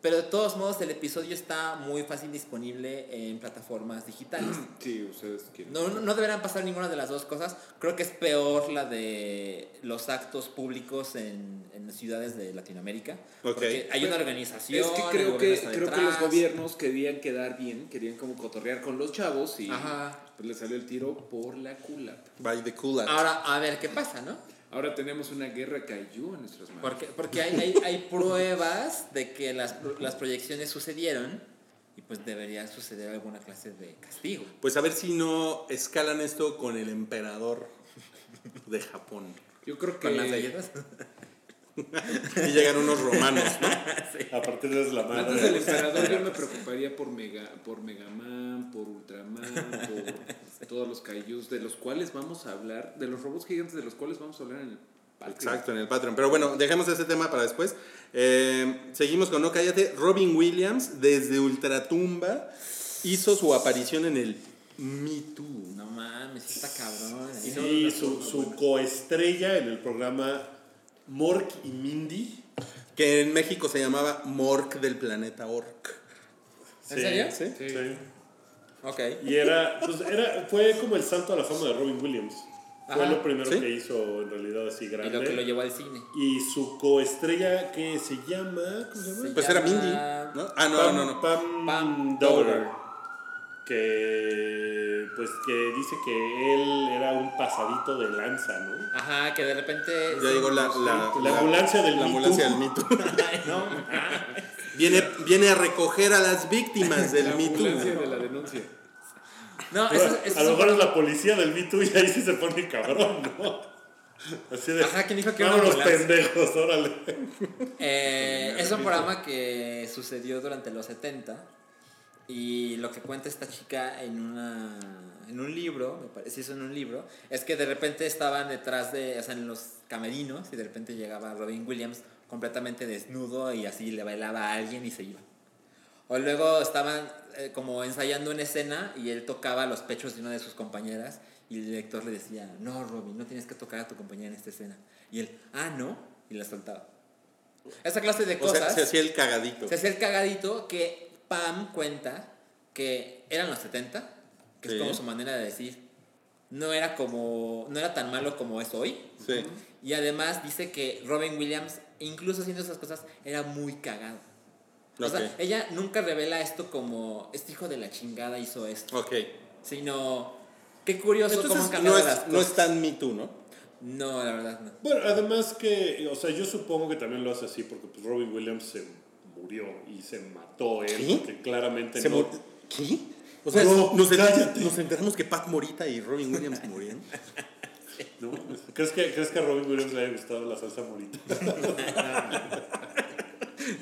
pero de todos modos el episodio está muy fácil disponible en plataformas digitales. Sí, ustedes quieren. No, no, no deberán pasar ninguna de las dos cosas. Creo que es peor la de los actos públicos en, en ciudades de Latinoamérica. Ok. Porque hay una organización. Es que creo que, creo que los gobiernos querían quedar bien, querían como cotorrear con los chavos y Ajá. pues le salió el tiro por la culata. By the cool Ahora, a ver qué pasa, ¿no? Ahora tenemos una guerra cayó en nuestras manos. Porque, porque hay, hay, hay pruebas de que las, las proyecciones sucedieron y pues debería suceder alguna clase de castigo. Pues a ver si no escalan esto con el emperador de Japón. Yo creo que Con las galletas. Y llegan unos romanos, ¿no? A partir de la antes del madre. emperador yo me preocuparía por Mega, por Megaman, por Ultraman, por todos los kaijus de los cuales vamos a hablar, de los robots gigantes de los cuales vamos a hablar en el Patreon. Exacto, en el Patreon. Pero bueno, dejemos ese tema para después. Eh, seguimos con No Cállate. Robin Williams, desde Ultratumba, hizo su aparición en el Me Too. No mames, está cabrón. Y su, su coestrella en el programa Mork y Mindy. Que en México se llamaba Mork del planeta Orc. ¿En serio? ¿Sí? Sí. Ok. Y era, pues era, fue como el salto a la fama de Robin Williams. Fue Ajá. lo primero ¿Sí? que hizo en realidad así Y grande. lo que lo llevó al cine. Y su coestrella que se llama. ¿Cómo se llama? Se Pues era Mindy. ¿no? Ah, no, Pam, no, no. Pam, Pam Dover. Dover. Pues que dice que él era un pasadito de lanza, ¿no? Ajá, que de repente. Ya llegó la, la, La ambulancia del la Me ambulancia del Me Too. Ay, no. Viene, viene a recoger a las víctimas del La Me ambulancia de la denuncia. No, Pero eso, eso a lo es mejor es la policía del Me Too y ahí sí se pone cabrón, ¿no? Así de. Ajá, ¿quién dijo que era una Vámonos, ambulancia? pendejos, órale. Eh, es un programa que sucedió durante los 70 y lo que cuenta esta chica en una en un libro, me parece eso en un libro, es que de repente estaban detrás de, o sea, en los camerinos y de repente llegaba Robin Williams completamente desnudo y así le bailaba a alguien y se iba. O luego estaban eh, como ensayando una escena y él tocaba los pechos de una de sus compañeras y el director le decía, no, Robin, no tienes que tocar a tu compañera en esta escena. Y él, ah, no, y la soltaba. Esa clase de O cosas. sea, se hacía el cagadito. Se hacía el cagadito que Pam cuenta que eran los 70, que Sí. es como su manera de decir, no era como, no era tan malo como es hoy. Sí. Y además dice que Robin Williams, incluso haciendo esas cosas, era muy cagado. O sea, Ok. ella nunca revela esto como, este hijo de la chingada hizo esto, Ok. sino, qué curioso cómo han Entonces cambiado no las es, no es tan Me Too, ¿no? No, la verdad no. Bueno, además que, o sea, yo supongo que también lo hace así porque pues, Robin Williams se murió y se mató él, ¿Qué? porque claramente Se no. ¿Qué? O sea, No, nos, enteramos que Pat Morita y Robin Williams murieron. ¿no? ¿Crees, que, ¿Crees que a Robin Williams le haya gustado la salsa morita?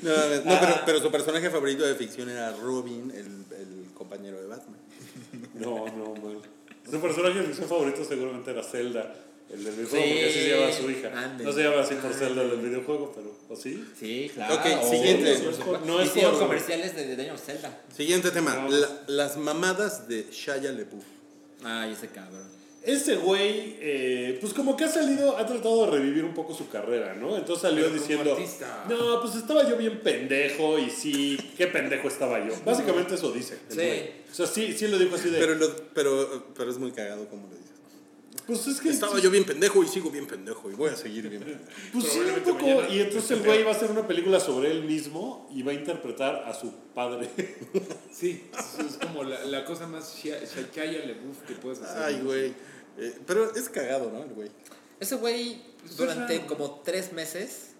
No, no, pero, pero su personaje favorito de ficción era Robin, el, el compañero de Batman. No, no, mal. Su personaje de ficción favorito seguramente era Zelda, el del videojuego, Sí, porque así se llama su hija. No se llama así por Ándale. Zelda del videojuego, pero ¿o sí? Sí, claro. Ok, Oh, siguiente. por. No es por- comerciales de Zelda. Siguiente tema. No. la- las mamadas de Shia LeBouf. Ay, ese cabrón. Ese güey, eh, pues como que ha salido, ha tratado de revivir un poco su carrera, ¿no? Entonces salió Pero diciendo, artista. no, pues estaba yo bien pendejo y sí, qué pendejo estaba yo. Básicamente eso dice. Sí. güey. O sea, sí, sí lo dijo así de, Pero, lo- pero, pero es muy cagado como lo dices. Pues es que... Estaba yo bien pendejo y sigo bien pendejo y voy a seguir bien pendejo. Pues sí, un poco. Y entonces el güey va a hacer una película sobre él mismo y va a interpretar a su padre. Sí, es, como la, la cosa más Shia LaBeouf que puedes hacer. Ay, güey. Eh, pero es cagado, ¿no? El güey. Ese güey, Pues durante como tres meses,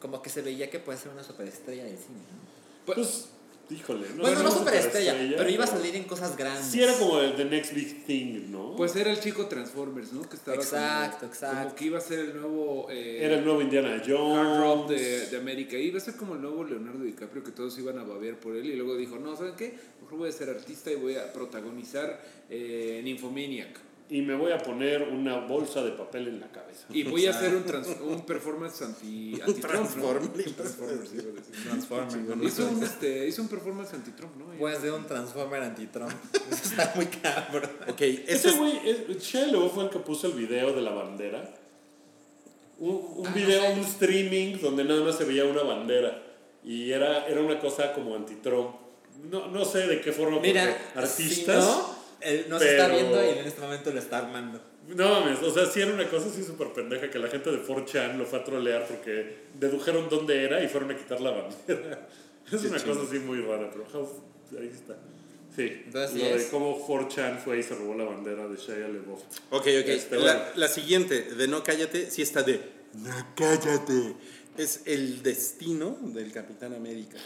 como que se veía que puede ser una superestrella del cine. ¿no? Pues, híjole. No bueno, era no superestrella, superestrella, pero iba a salir en cosas grandes. Sí, era como el The Next Big Thing, ¿no? Pues era el chico Transformers, ¿no? Que estaba Exacto, como, exacto. como que iba a ser el nuevo eh, era el nuevo Indiana Jones. Hard Rock de, de América. Iba a ser como el nuevo Leonardo DiCaprio que todos iban a babear por él y luego dijo, no, ¿saben qué? Mejor voy a ser artista y voy a protagonizar eh, Nymphomaniac. Y me voy a poner una bolsa de papel en la cabeza. Y voy a hacer un, trans- un performance anti, anti Trump, a decir. Transformer. Hizo un, este, hizo un performance anti-Trump, ¿no? Puede ser un Transformer anti-Trump. Eso está muy cabrón. Ok, Ese güey, es- LaBeouf fue el que puso el video de la bandera. Un, un Ah, video, no sé. un streaming donde nada más se veía una bandera. Y era, era una cosa como anti-Trump. No, no sé de qué forma, Mira, porque artistas. si no, él no se está pero- viendo y en este momento lo está armando. No mames, o sea, sí era una cosa así súper pendeja que la gente de 4chan lo fue a trolear porque dedujeron dónde era y fueron a quitar la bandera. Es una cosa así muy rara, pero ahí está. Sí, Entonces, lo sí de es. cómo 4chan fue y se robó la bandera de Shia LaBeouf. Ok, ok. Este, la, bueno. la siguiente, de No Cállate, sí está de No Cállate. Es el destino del Capitán América.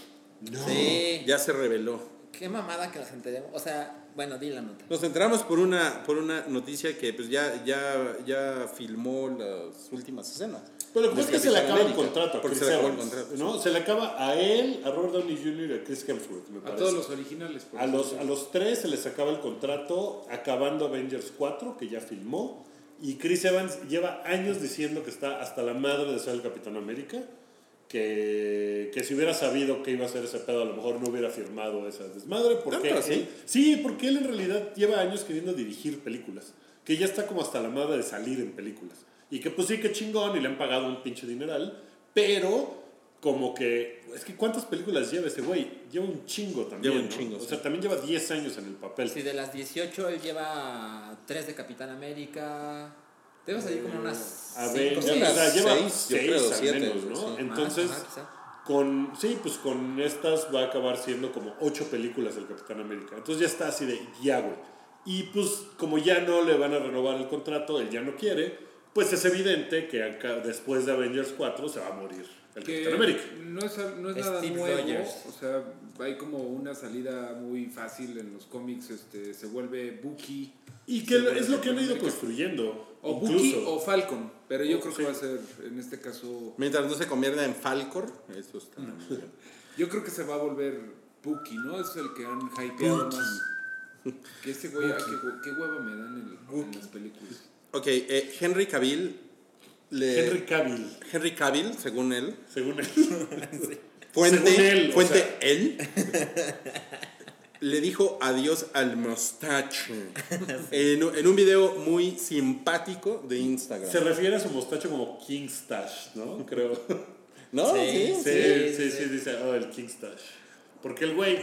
Sí. Ya se reveló. Qué mamada que nos enteremos. O sea, bueno, di la nota. Nos enteramos por una, por una noticia que pues ya, ya, ya filmó las últimas escenas. Pero lo que Del pasa es que se le acaba el contrato a Porque Chris se le acabó el Evans, contrato. ¿no? Se le acaba a él, a Robert Downey Jr. y a Chris Hemsworth, me A todos los originales. por A los, a los tres se les acaba el contrato acabando Avengers 4, que ya filmó. Y Chris Evans lleva años diciendo que está hasta la madre de ser el Capitán América. Que, que si hubiera sabido que iba a ser ese pedo, a lo mejor no hubiera firmado esa desmadre. Porque ¿Tanto así? él- sí, porque él en realidad lleva años queriendo dirigir películas. Que ya está como hasta la madre de salir en películas. Y que pues sí, que chingón, y le han pagado un pinche dineral. Pero como que, es que ¿cuántas películas lleva ese güey? Lleva un chingo también. Lleva un ¿no? chingo, O sí. sea, también lleva 10 años en el papel. Si de las 18 él lleva 3 de Capitán América. Debe salir como unas. A cinco, ver, seis. o sea, lleva seis, 6 creo, al siete, menos, ¿no? sí. Entonces, Más, ajá, con, sí, pues con estas va a acabar siendo como 8 películas del Capitán América. Entonces ya está así de, ya, güey. Y pues como ya no le van a renovar el contrato, él ya no quiere, pues es evidente que acá, después de Avengers 4 se va a morir el Que Capitán América. no es, no es nada Steve nuevo, Rogers. o sea, hay como una salida muy fácil en los cómics, este, se vuelve Bucky. Y que es lo que han ido construyendo. O incluso. Bucky o Falcon, pero yo O- creo que sí. va a ser, en este caso, Mientras no se convierta en Falcor, eso está muy bien. yo creo que se va a volver Bucky, ¿no? Es el que han hypeado más. Que este güey, ah, qué, qué hueva me dan en, en las películas. Ok, eh, Henry Cavill. Le, Henry Cavill, Henry Cavill, según él. según él. Fuente, Según él, o fuente sea. él. le dijo adiós al mostacho. en, un- en un video muy simpático de Instagram. Se refiere a su mostacho como King Stash, ¿no? Creo. ¿No? Sí. Sí. Sí, sí, sí, sí, sí. dice, oh, el King Stash. Porque el güey,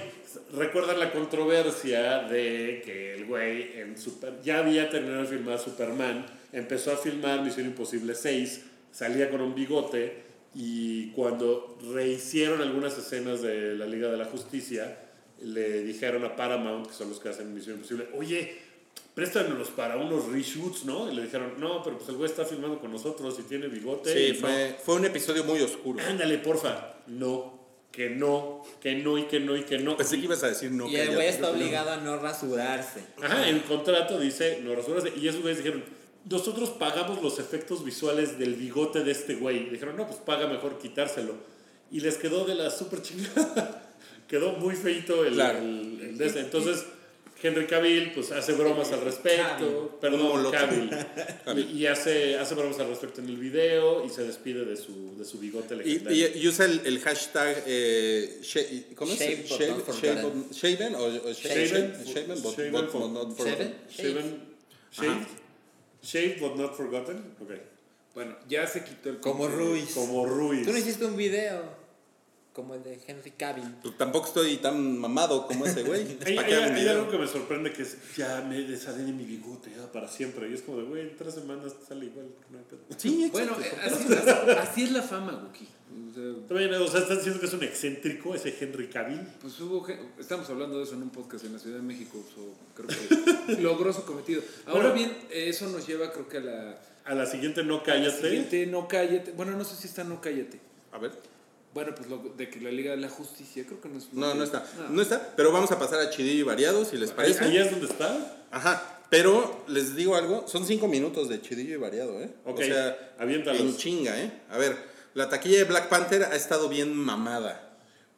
recuerdan la controversia de que el güey en Super, ya había terminado de filmar Superman, empezó a filmar Misión Imposible 6, salía con un bigote y cuando rehicieron algunas escenas de la Liga de la Justicia, le dijeron a Paramount, que son los que hacen Misión Imposible, oye, préstamelos para unos reshoots, ¿no? Y le dijeron, no, pero pues el güey está filmando con nosotros y tiene bigote. Sí, y no". fue, fue un episodio muy oscuro. Ándale, porfa. No, que no, que no y que no y que no. Pensé que ibas a decir no. Y el güey está obligado a no rasurarse. Ajá, el contrato dice, no rasurarse. Y esos güeyes dijeron, nosotros pagamos los efectos visuales del bigote de este güey. Y dijeron, no, pues paga mejor quitárselo. Y les quedó de la super chingada. quedó muy feito el, Claro. el- el de ese. Entonces, Henry Cavill pues hace bromas al respecto, perdón. Cavill, Cavill. y, hace, hace bromas al respecto en el video y se despide de su, de su bigote Y, legendario. y- y usa el, el hashtag eh, she- ¿cómo es? Shaven Shaven, shaven, shaven but, shaven Shaven? forgotten. Shaven, shaved, shaved but not forgotten. Ok. Bueno, ya se quitó el Como Ruiz. Como Ruiz. Tú no hiciste un video como el de Henry Cavill. Pues tampoco estoy tan mamado como ese güey. Hay, ¿Para hay- hay algo que me sorprende que es ya me desharé de mi bigote ya para siempre. Y es como de, güey, en tres semanas te sale igual. no hay pedo. Sí, Bueno, eh, así, así- así es la fama, Wookie. O sea, También, o sea, están diciendo que es un excéntrico ese Henry Cavill. Pues hubo, estamos hablando de eso en un podcast en la Ciudad de México, so, creo que logró su cometido. Ahora Bueno. bien, eso nos lleva creo que a la A la siguiente no la cállate. siguiente no cállate. Bueno, no sé si está no cállate. A ver. Bueno, pues lo de que la Liga de la Justicia, creo que no es. No, no está. No está. Pero vamos a pasar a Chidillo y Variado, si les parece. ahí es donde está. Ajá. Pero les digo algo, son cinco minutos de Chidillo y Variado, ¿eh? Ok, O sea, aviéntalos. en chinga, ¿eh? A ver, la taquilla de Black Panther ha estado bien mamada.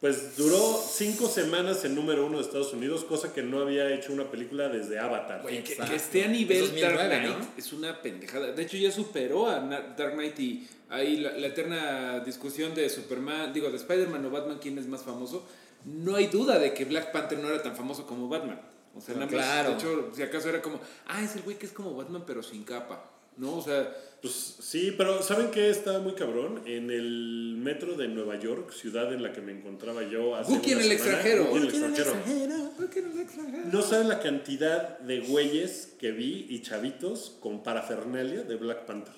Pues duró cinco semanas en número uno de Estados Unidos, cosa que no había hecho una película desde Avatar. Güey, que, esté a nivel Es 2009, Dark Knight ¿no? es una pendejada. De hecho, ya superó a Dark Knight y ahí la, la eterna discusión de Superman, digo, de Spider-Man o Batman, quién es más famoso. No hay duda de que Black Panther no era tan famoso como Batman. O sea, nada más, Claro. de hecho, si acaso era como, ah, es el güey que es como Batman, pero sin capa. ¿No? O sea, Pues sí, pero ¿saben qué está muy cabrón? En el metro de Nueva York, ciudad en la que me encontraba yo hace Buki en el extranjero. Buki en el Buki en el extranjero. ¿por qué no extranjero? No saben la cantidad de güeyes que vi y chavitos con parafernalia de Black Panther.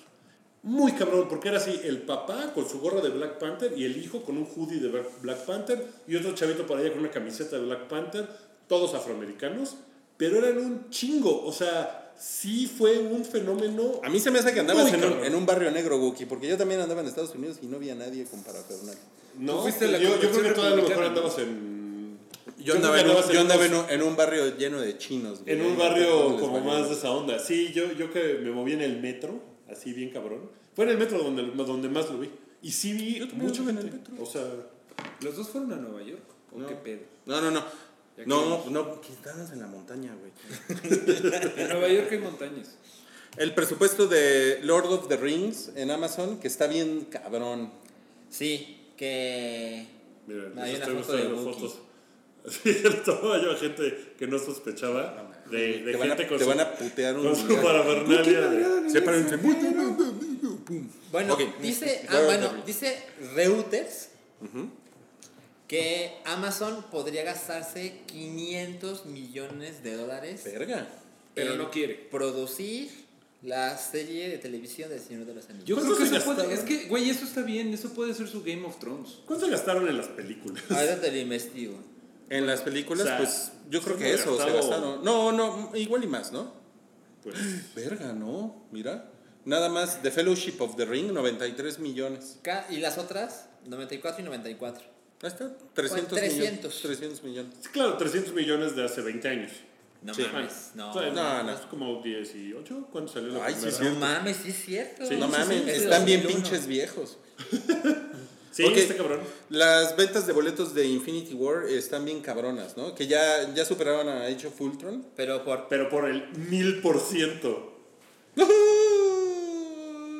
Muy cabrón, porque era así, el papá con su gorra de Black Panther y el hijo con un hoodie de Black Panther y otro chavito por allá con una camiseta de Black Panther, todos afroamericanos, pero eran un chingo, o sea, sí fue un fenómeno... A mí se me hace que andabas en un, en un barrio negro, Wookie, porque yo también andaba en Estados Unidos y no había nadie con parafernalia. No, Tú fuiste a la yo, yo creo que todavía a lo mejor andabas en... Yo andaba, en yo andaba en un, en un barrio lleno de chinos. güey. En un barrio como más de esa onda. Sí, yo, yo que me moví en el metro, así bien cabrón. Fue en el metro donde, donde más lo vi. Y sí vi Yo también mucha anduve en el metro. O sea, ¿Los dos fueron a Nueva York? ¿O No. qué pedo? No, no, no. Ya No, no, que estabas en la montaña, güey. En Nueva York hay montañas. El presupuesto de Lord of the Rings en Amazon, que está bien cabrón. Sí, que. miren, Hay una foto de fotos. Sí, tomaba yo a gente que no sospechaba de, de te, van a, gente con te su, van a putear un con su parafernalia. Sepárense. Bueno, dice, ah, bueno, dice Reuters que Amazon podría gastarse 500 millones de dólares Verga. Pero no quiere. producir la serie de televisión del Señor de los Anillos. Yo creo ¿Cuánto que eso puede. Es que, güey, eso está bien. Eso puede ser su Game of Thrones. ¿Cuánto gastaron en las películas? Ahorita te lo investigo. En las películas, O sea, pues yo creo sí que eso se gastado- gastaron. No, no, igual y más, ¿no? Pues, Verga, no, mira. Nada más The Fellowship of the Ring, 93 millones. Y las otras, 94 y 94. Ahí está, 300 300. millones. 300 millones. sí, claro, 300 millones de hace 20 años. No Sí. mames, no. O sea, No, no. Es como 18. ¿Cuándo salió la Ay, sí, primera? sí. No mames, sí es cierto. Sí, no sí, mames, Es de están bien 2001. pinches viejos. Sí, Ok. está cabrón. Las ventas de boletos de Infinity War están bien cabronas, ¿no? Que ya, ya superaron a Age of Ultron. Pero por. Pero por el mil por ciento.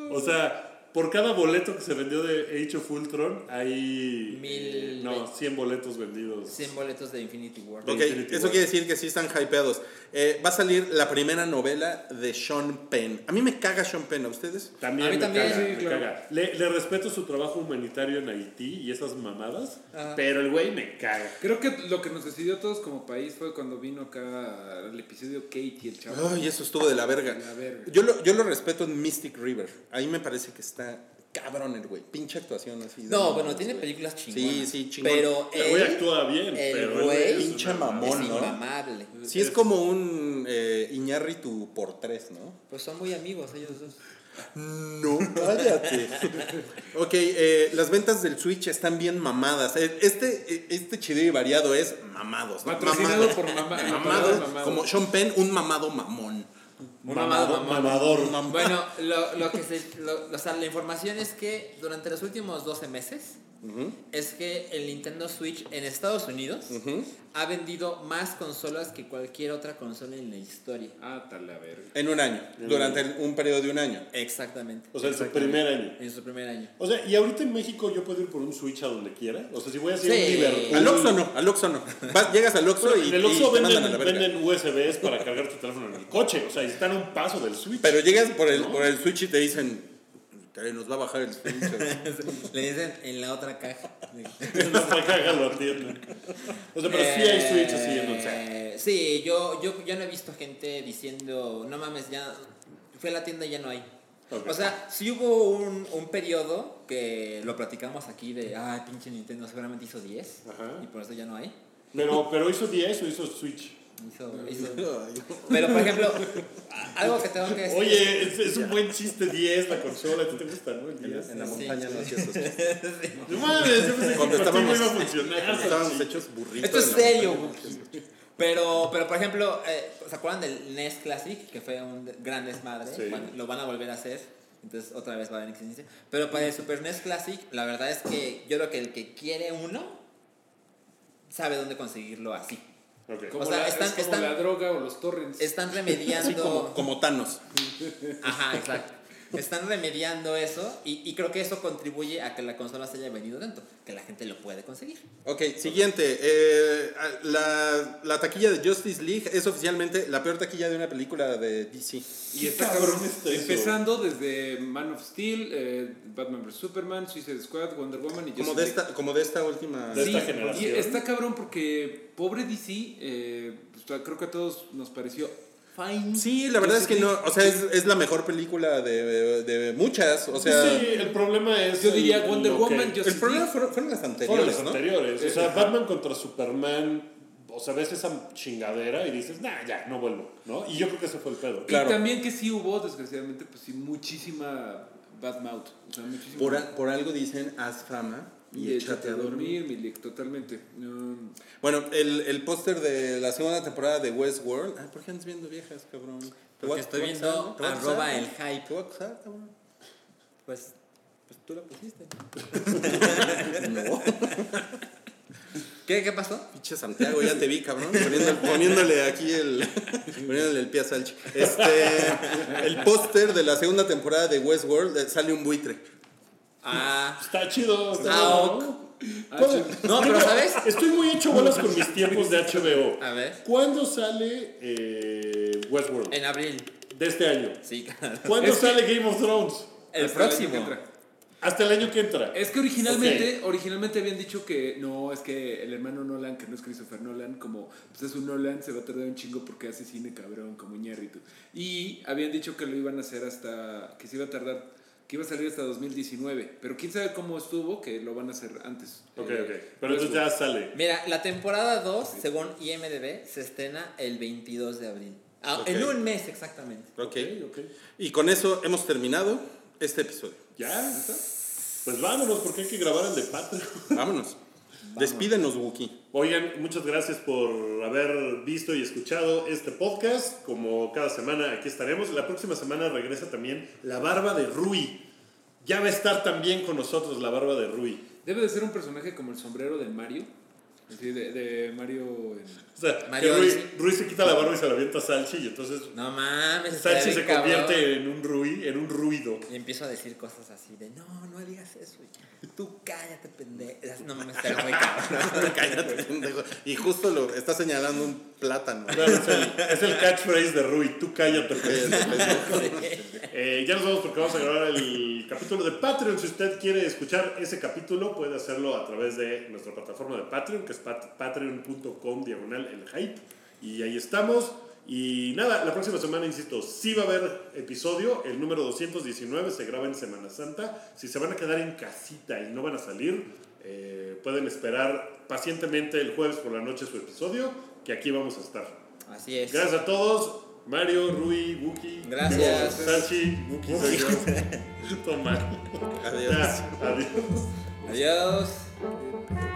O sea, por cada boleto que se vendió de Age of Ultron, hay. Mil- no, 100 boletos vendidos. 100 boletos de Infinity War. De Ok, Infinity eso War. quiere decir que sí están hypeados. Eh, va a salir la primera novela de Sean Penn. A mí me caga Sean Penn, ¿a ustedes? También A mí me también, caga, sí, me claro. caga. Le, le respeto su trabajo humanitario en Haití y esas mamadas, Ajá. pero el güey me caga. Creo que lo que nos decidió a todos como país fue cuando vino acá el episodio Kate y el chavo. Ay, eso estuvo de la verga. La verga. Yo lo, yo lo respeto en Mystic River. Ahí me parece que está cabrón el güey. Pinche actuación así. de- No, bueno, tiene películas chingonas. Sí, sí, chingón. Pero El güey actúa bien, el güey es pinche mamón. es ¿no? inmamable. Sí, es como un eh, Iñárritu por tres, ¿no? Pues son muy amigos ellos dos. No, cállate. ok, eh, las ventas del Switch están bien mamadas. Eh, Este, eh, este chido y variado es mamados. ¿no? Patrocinado Mamado. por mamá. Mamado, mamado. como Sean Penn, un mamado mamón. Mamado- mamador. Bueno, lo, lo que se, lo- o sea, la información es que durante los últimos 12 meses es que el Nintendo Switch en Estados Unidos. Ha vendido más consolas que cualquier otra consola en la historia. Ah, tal la verga. En un año, durante un periodo de un año. Exactamente. O sea, en su primer año. En su primer año. O sea, y ahorita en México yo puedo ir por un Switch a donde quiera. O sea, si voy a hacer Sí. un Liverpool. Al Oxxo no, al Oxxo no. Vas- llegas al Oxxo Bueno, y, en el Oxxo a la venden, verga. venden USBs para cargar tu teléfono en el coche. O sea, y están a un paso del Switch. Pero llegas por el, por el Switch y te dicen, "Te- nos va a bajar el Switch. Le dicen en la otra caja. no para caga lo atienden. O sea, pero sí hay Switch así en once. Eh, Sí, yo, yo, yo no he visto gente diciendo, no mames, ya fui a la tienda y ya no hay. O sea, sí hubo un, un periodo que lo platicamos aquí de, ay, pinche Nintendo seguramente hizo 10 Ajá. y por eso ya no hay. Pero, pero hizo 10 o hizo Switch. Hizo- hizo- Pero, por ejemplo, a- algo que tengo que decir. Oye, es, es un buen chiste 10 la consola. ¿A ti te gusta, no? El 10. En la Sí. montaña no hacía esos No mames, yo pensé que Cuando contigo estábamos, iba a funcionar. cuando estábamos hechos burritos. Esto es serio, montaña. Pero, pero por ejemplo, eh, ¿se acuerdan del NES Classic? Que fue un gran desmadre. Sí. Bueno, lo van a volver a hacer. Entonces otra vez va a haber existencia. Pero para el Super NES Classic, la verdad es que yo creo que el que quiere uno sabe dónde conseguirlo así. Como, O sea, la, están- es como están- la droga o los torrents. Están remediando. Como, como Thanos. Ajá, exacto. Están remediando eso y, y creo que eso contribuye a que la consola se haya venido tanto, que la gente lo puede conseguir. Ok, siguiente. eh, la, la taquilla de Justice League es oficialmente la peor taquilla de una película de DC. Y está cabrón. Empezando desde Man of Steel, eh, Batman vs Superman, Suicide Squad, Wonder Woman y Como Justice de esta, como de esta última. De esta Sí, generación. Y está cabrón porque pobre DC, eh, pues, creo que a todos nos pareció fine. Sí, la verdad es que no. O sea, es, es la mejor película de, de muchas. O sea, sí, el problema es. Yo diría el- Wonder Woman, que- el problema fueron, fueron las Fueron anteriores, los ¿no? anteriores. O sea, ajá. Batman contra Superman. O sea, ves esa chingadera y dices, nah, ya, no vuelvo. ¿no? Y yo creo que ese fue el pedo. Claro. Y también que sí hubo, desgraciadamente, pues sí, muchísima bad mouth. O sea, muchísima. Por, a- por algo dicen, haz fama y, échate a dormir. Milik, totalmente. No, Bueno, el, el póster de la segunda temporada de Westworld. Ah, ¿por qué andas viendo viejas, cabrón? Porque estoy viendo arroba el hype. Te voy a acusar, cabrón. Pues, pues tú lo pusiste. No. ¿Qué, qué pasó? Pinche Santiago, ya te vi, cabrón. poniendo- poniéndole aquí el. poniéndole el pie a Salchi. Este. El póster de la segunda temporada de Westworld eh, sale un buitre. Ah, Está chido. Está Ah. ¿no? ¿Cuándo- No, pero ¿sabes? Estoy muy hecho bolas con mis tiempos de HBO. a ver. ¿Cuándo sale eh, Westworld? En abril. De este año. Sí, claro. ¿Cuándo Es que- sale Game of Thrones? El hasta año que próximo. entra. Hasta el año que entra. Es que originalmente, originalmente habían dicho que no, es que el hermano Nolan, que no es Christopher Nolan, como pues es un Nolan, se va a tardar un chingo porque hace cine cabrón, como Ñarrito. Y habían dicho que lo iban a hacer hasta, que se iba a tardar, que iba a salir hasta 2019. Pero quién sabe cómo estuvo, que lo van a hacer antes. Ok, Eh, ok. Pero entonces ya sale. Mira, la temporada 2, según IMDB, se estrena el 22 de abril. Ah. En un mes exactamente. Ok. Ok, ok. Y con eso hemos terminado este episodio. ¿Ya? ¿Está? Pues vámonos porque hay que grabar el de Patreon. Vámonos. Despídenos, Wookie. Oigan, muchas gracias por haber visto y escuchado este podcast. Como cada semana aquí estaremos. La próxima semana regresa también la barba de Rui. Ya va a estar también con nosotros la barba de Rui. Debe de ser un personaje como el sombrero del Mario. Así de, de Mario en- O sea, Mario que Rui, se quita la barba y se la avienta a Salchi y entonces No mames. Salchi se bien cabrón. convierte en un Rui, en un ruido. Y empiezo a decir cosas así de, no, no digas eso. Tú cállate, pendejo. No mames, estaría muy cabrón. Cállate, pendejo. Y justo lo está señalando un plátano. Claro, es, el, es el catchphrase de Rui. Tú cállate, pendejo. Cállate, pendejo. Eh, ya nos vamos porque vamos a grabar el capítulo de Patreon. Si usted quiere escuchar ese capítulo, puede hacerlo a través de nuestra plataforma de Patreon, que es pat- patreon.com diagonal el hype. Y ahí estamos. Y nada, la próxima semana, insisto, sí va a haber episodio. El número 219 se graba en Semana Santa. Si se van a quedar en casita y no van a salir, eh, pueden esperar pacientemente el jueves por la noche su episodio, que aquí vamos a estar. Así es. Gracias a todos. Mario, Rui, Wookie. Gracias. Sachi, Wookie soy yo. Toma. Adiós. Ya, adiós. Adiós.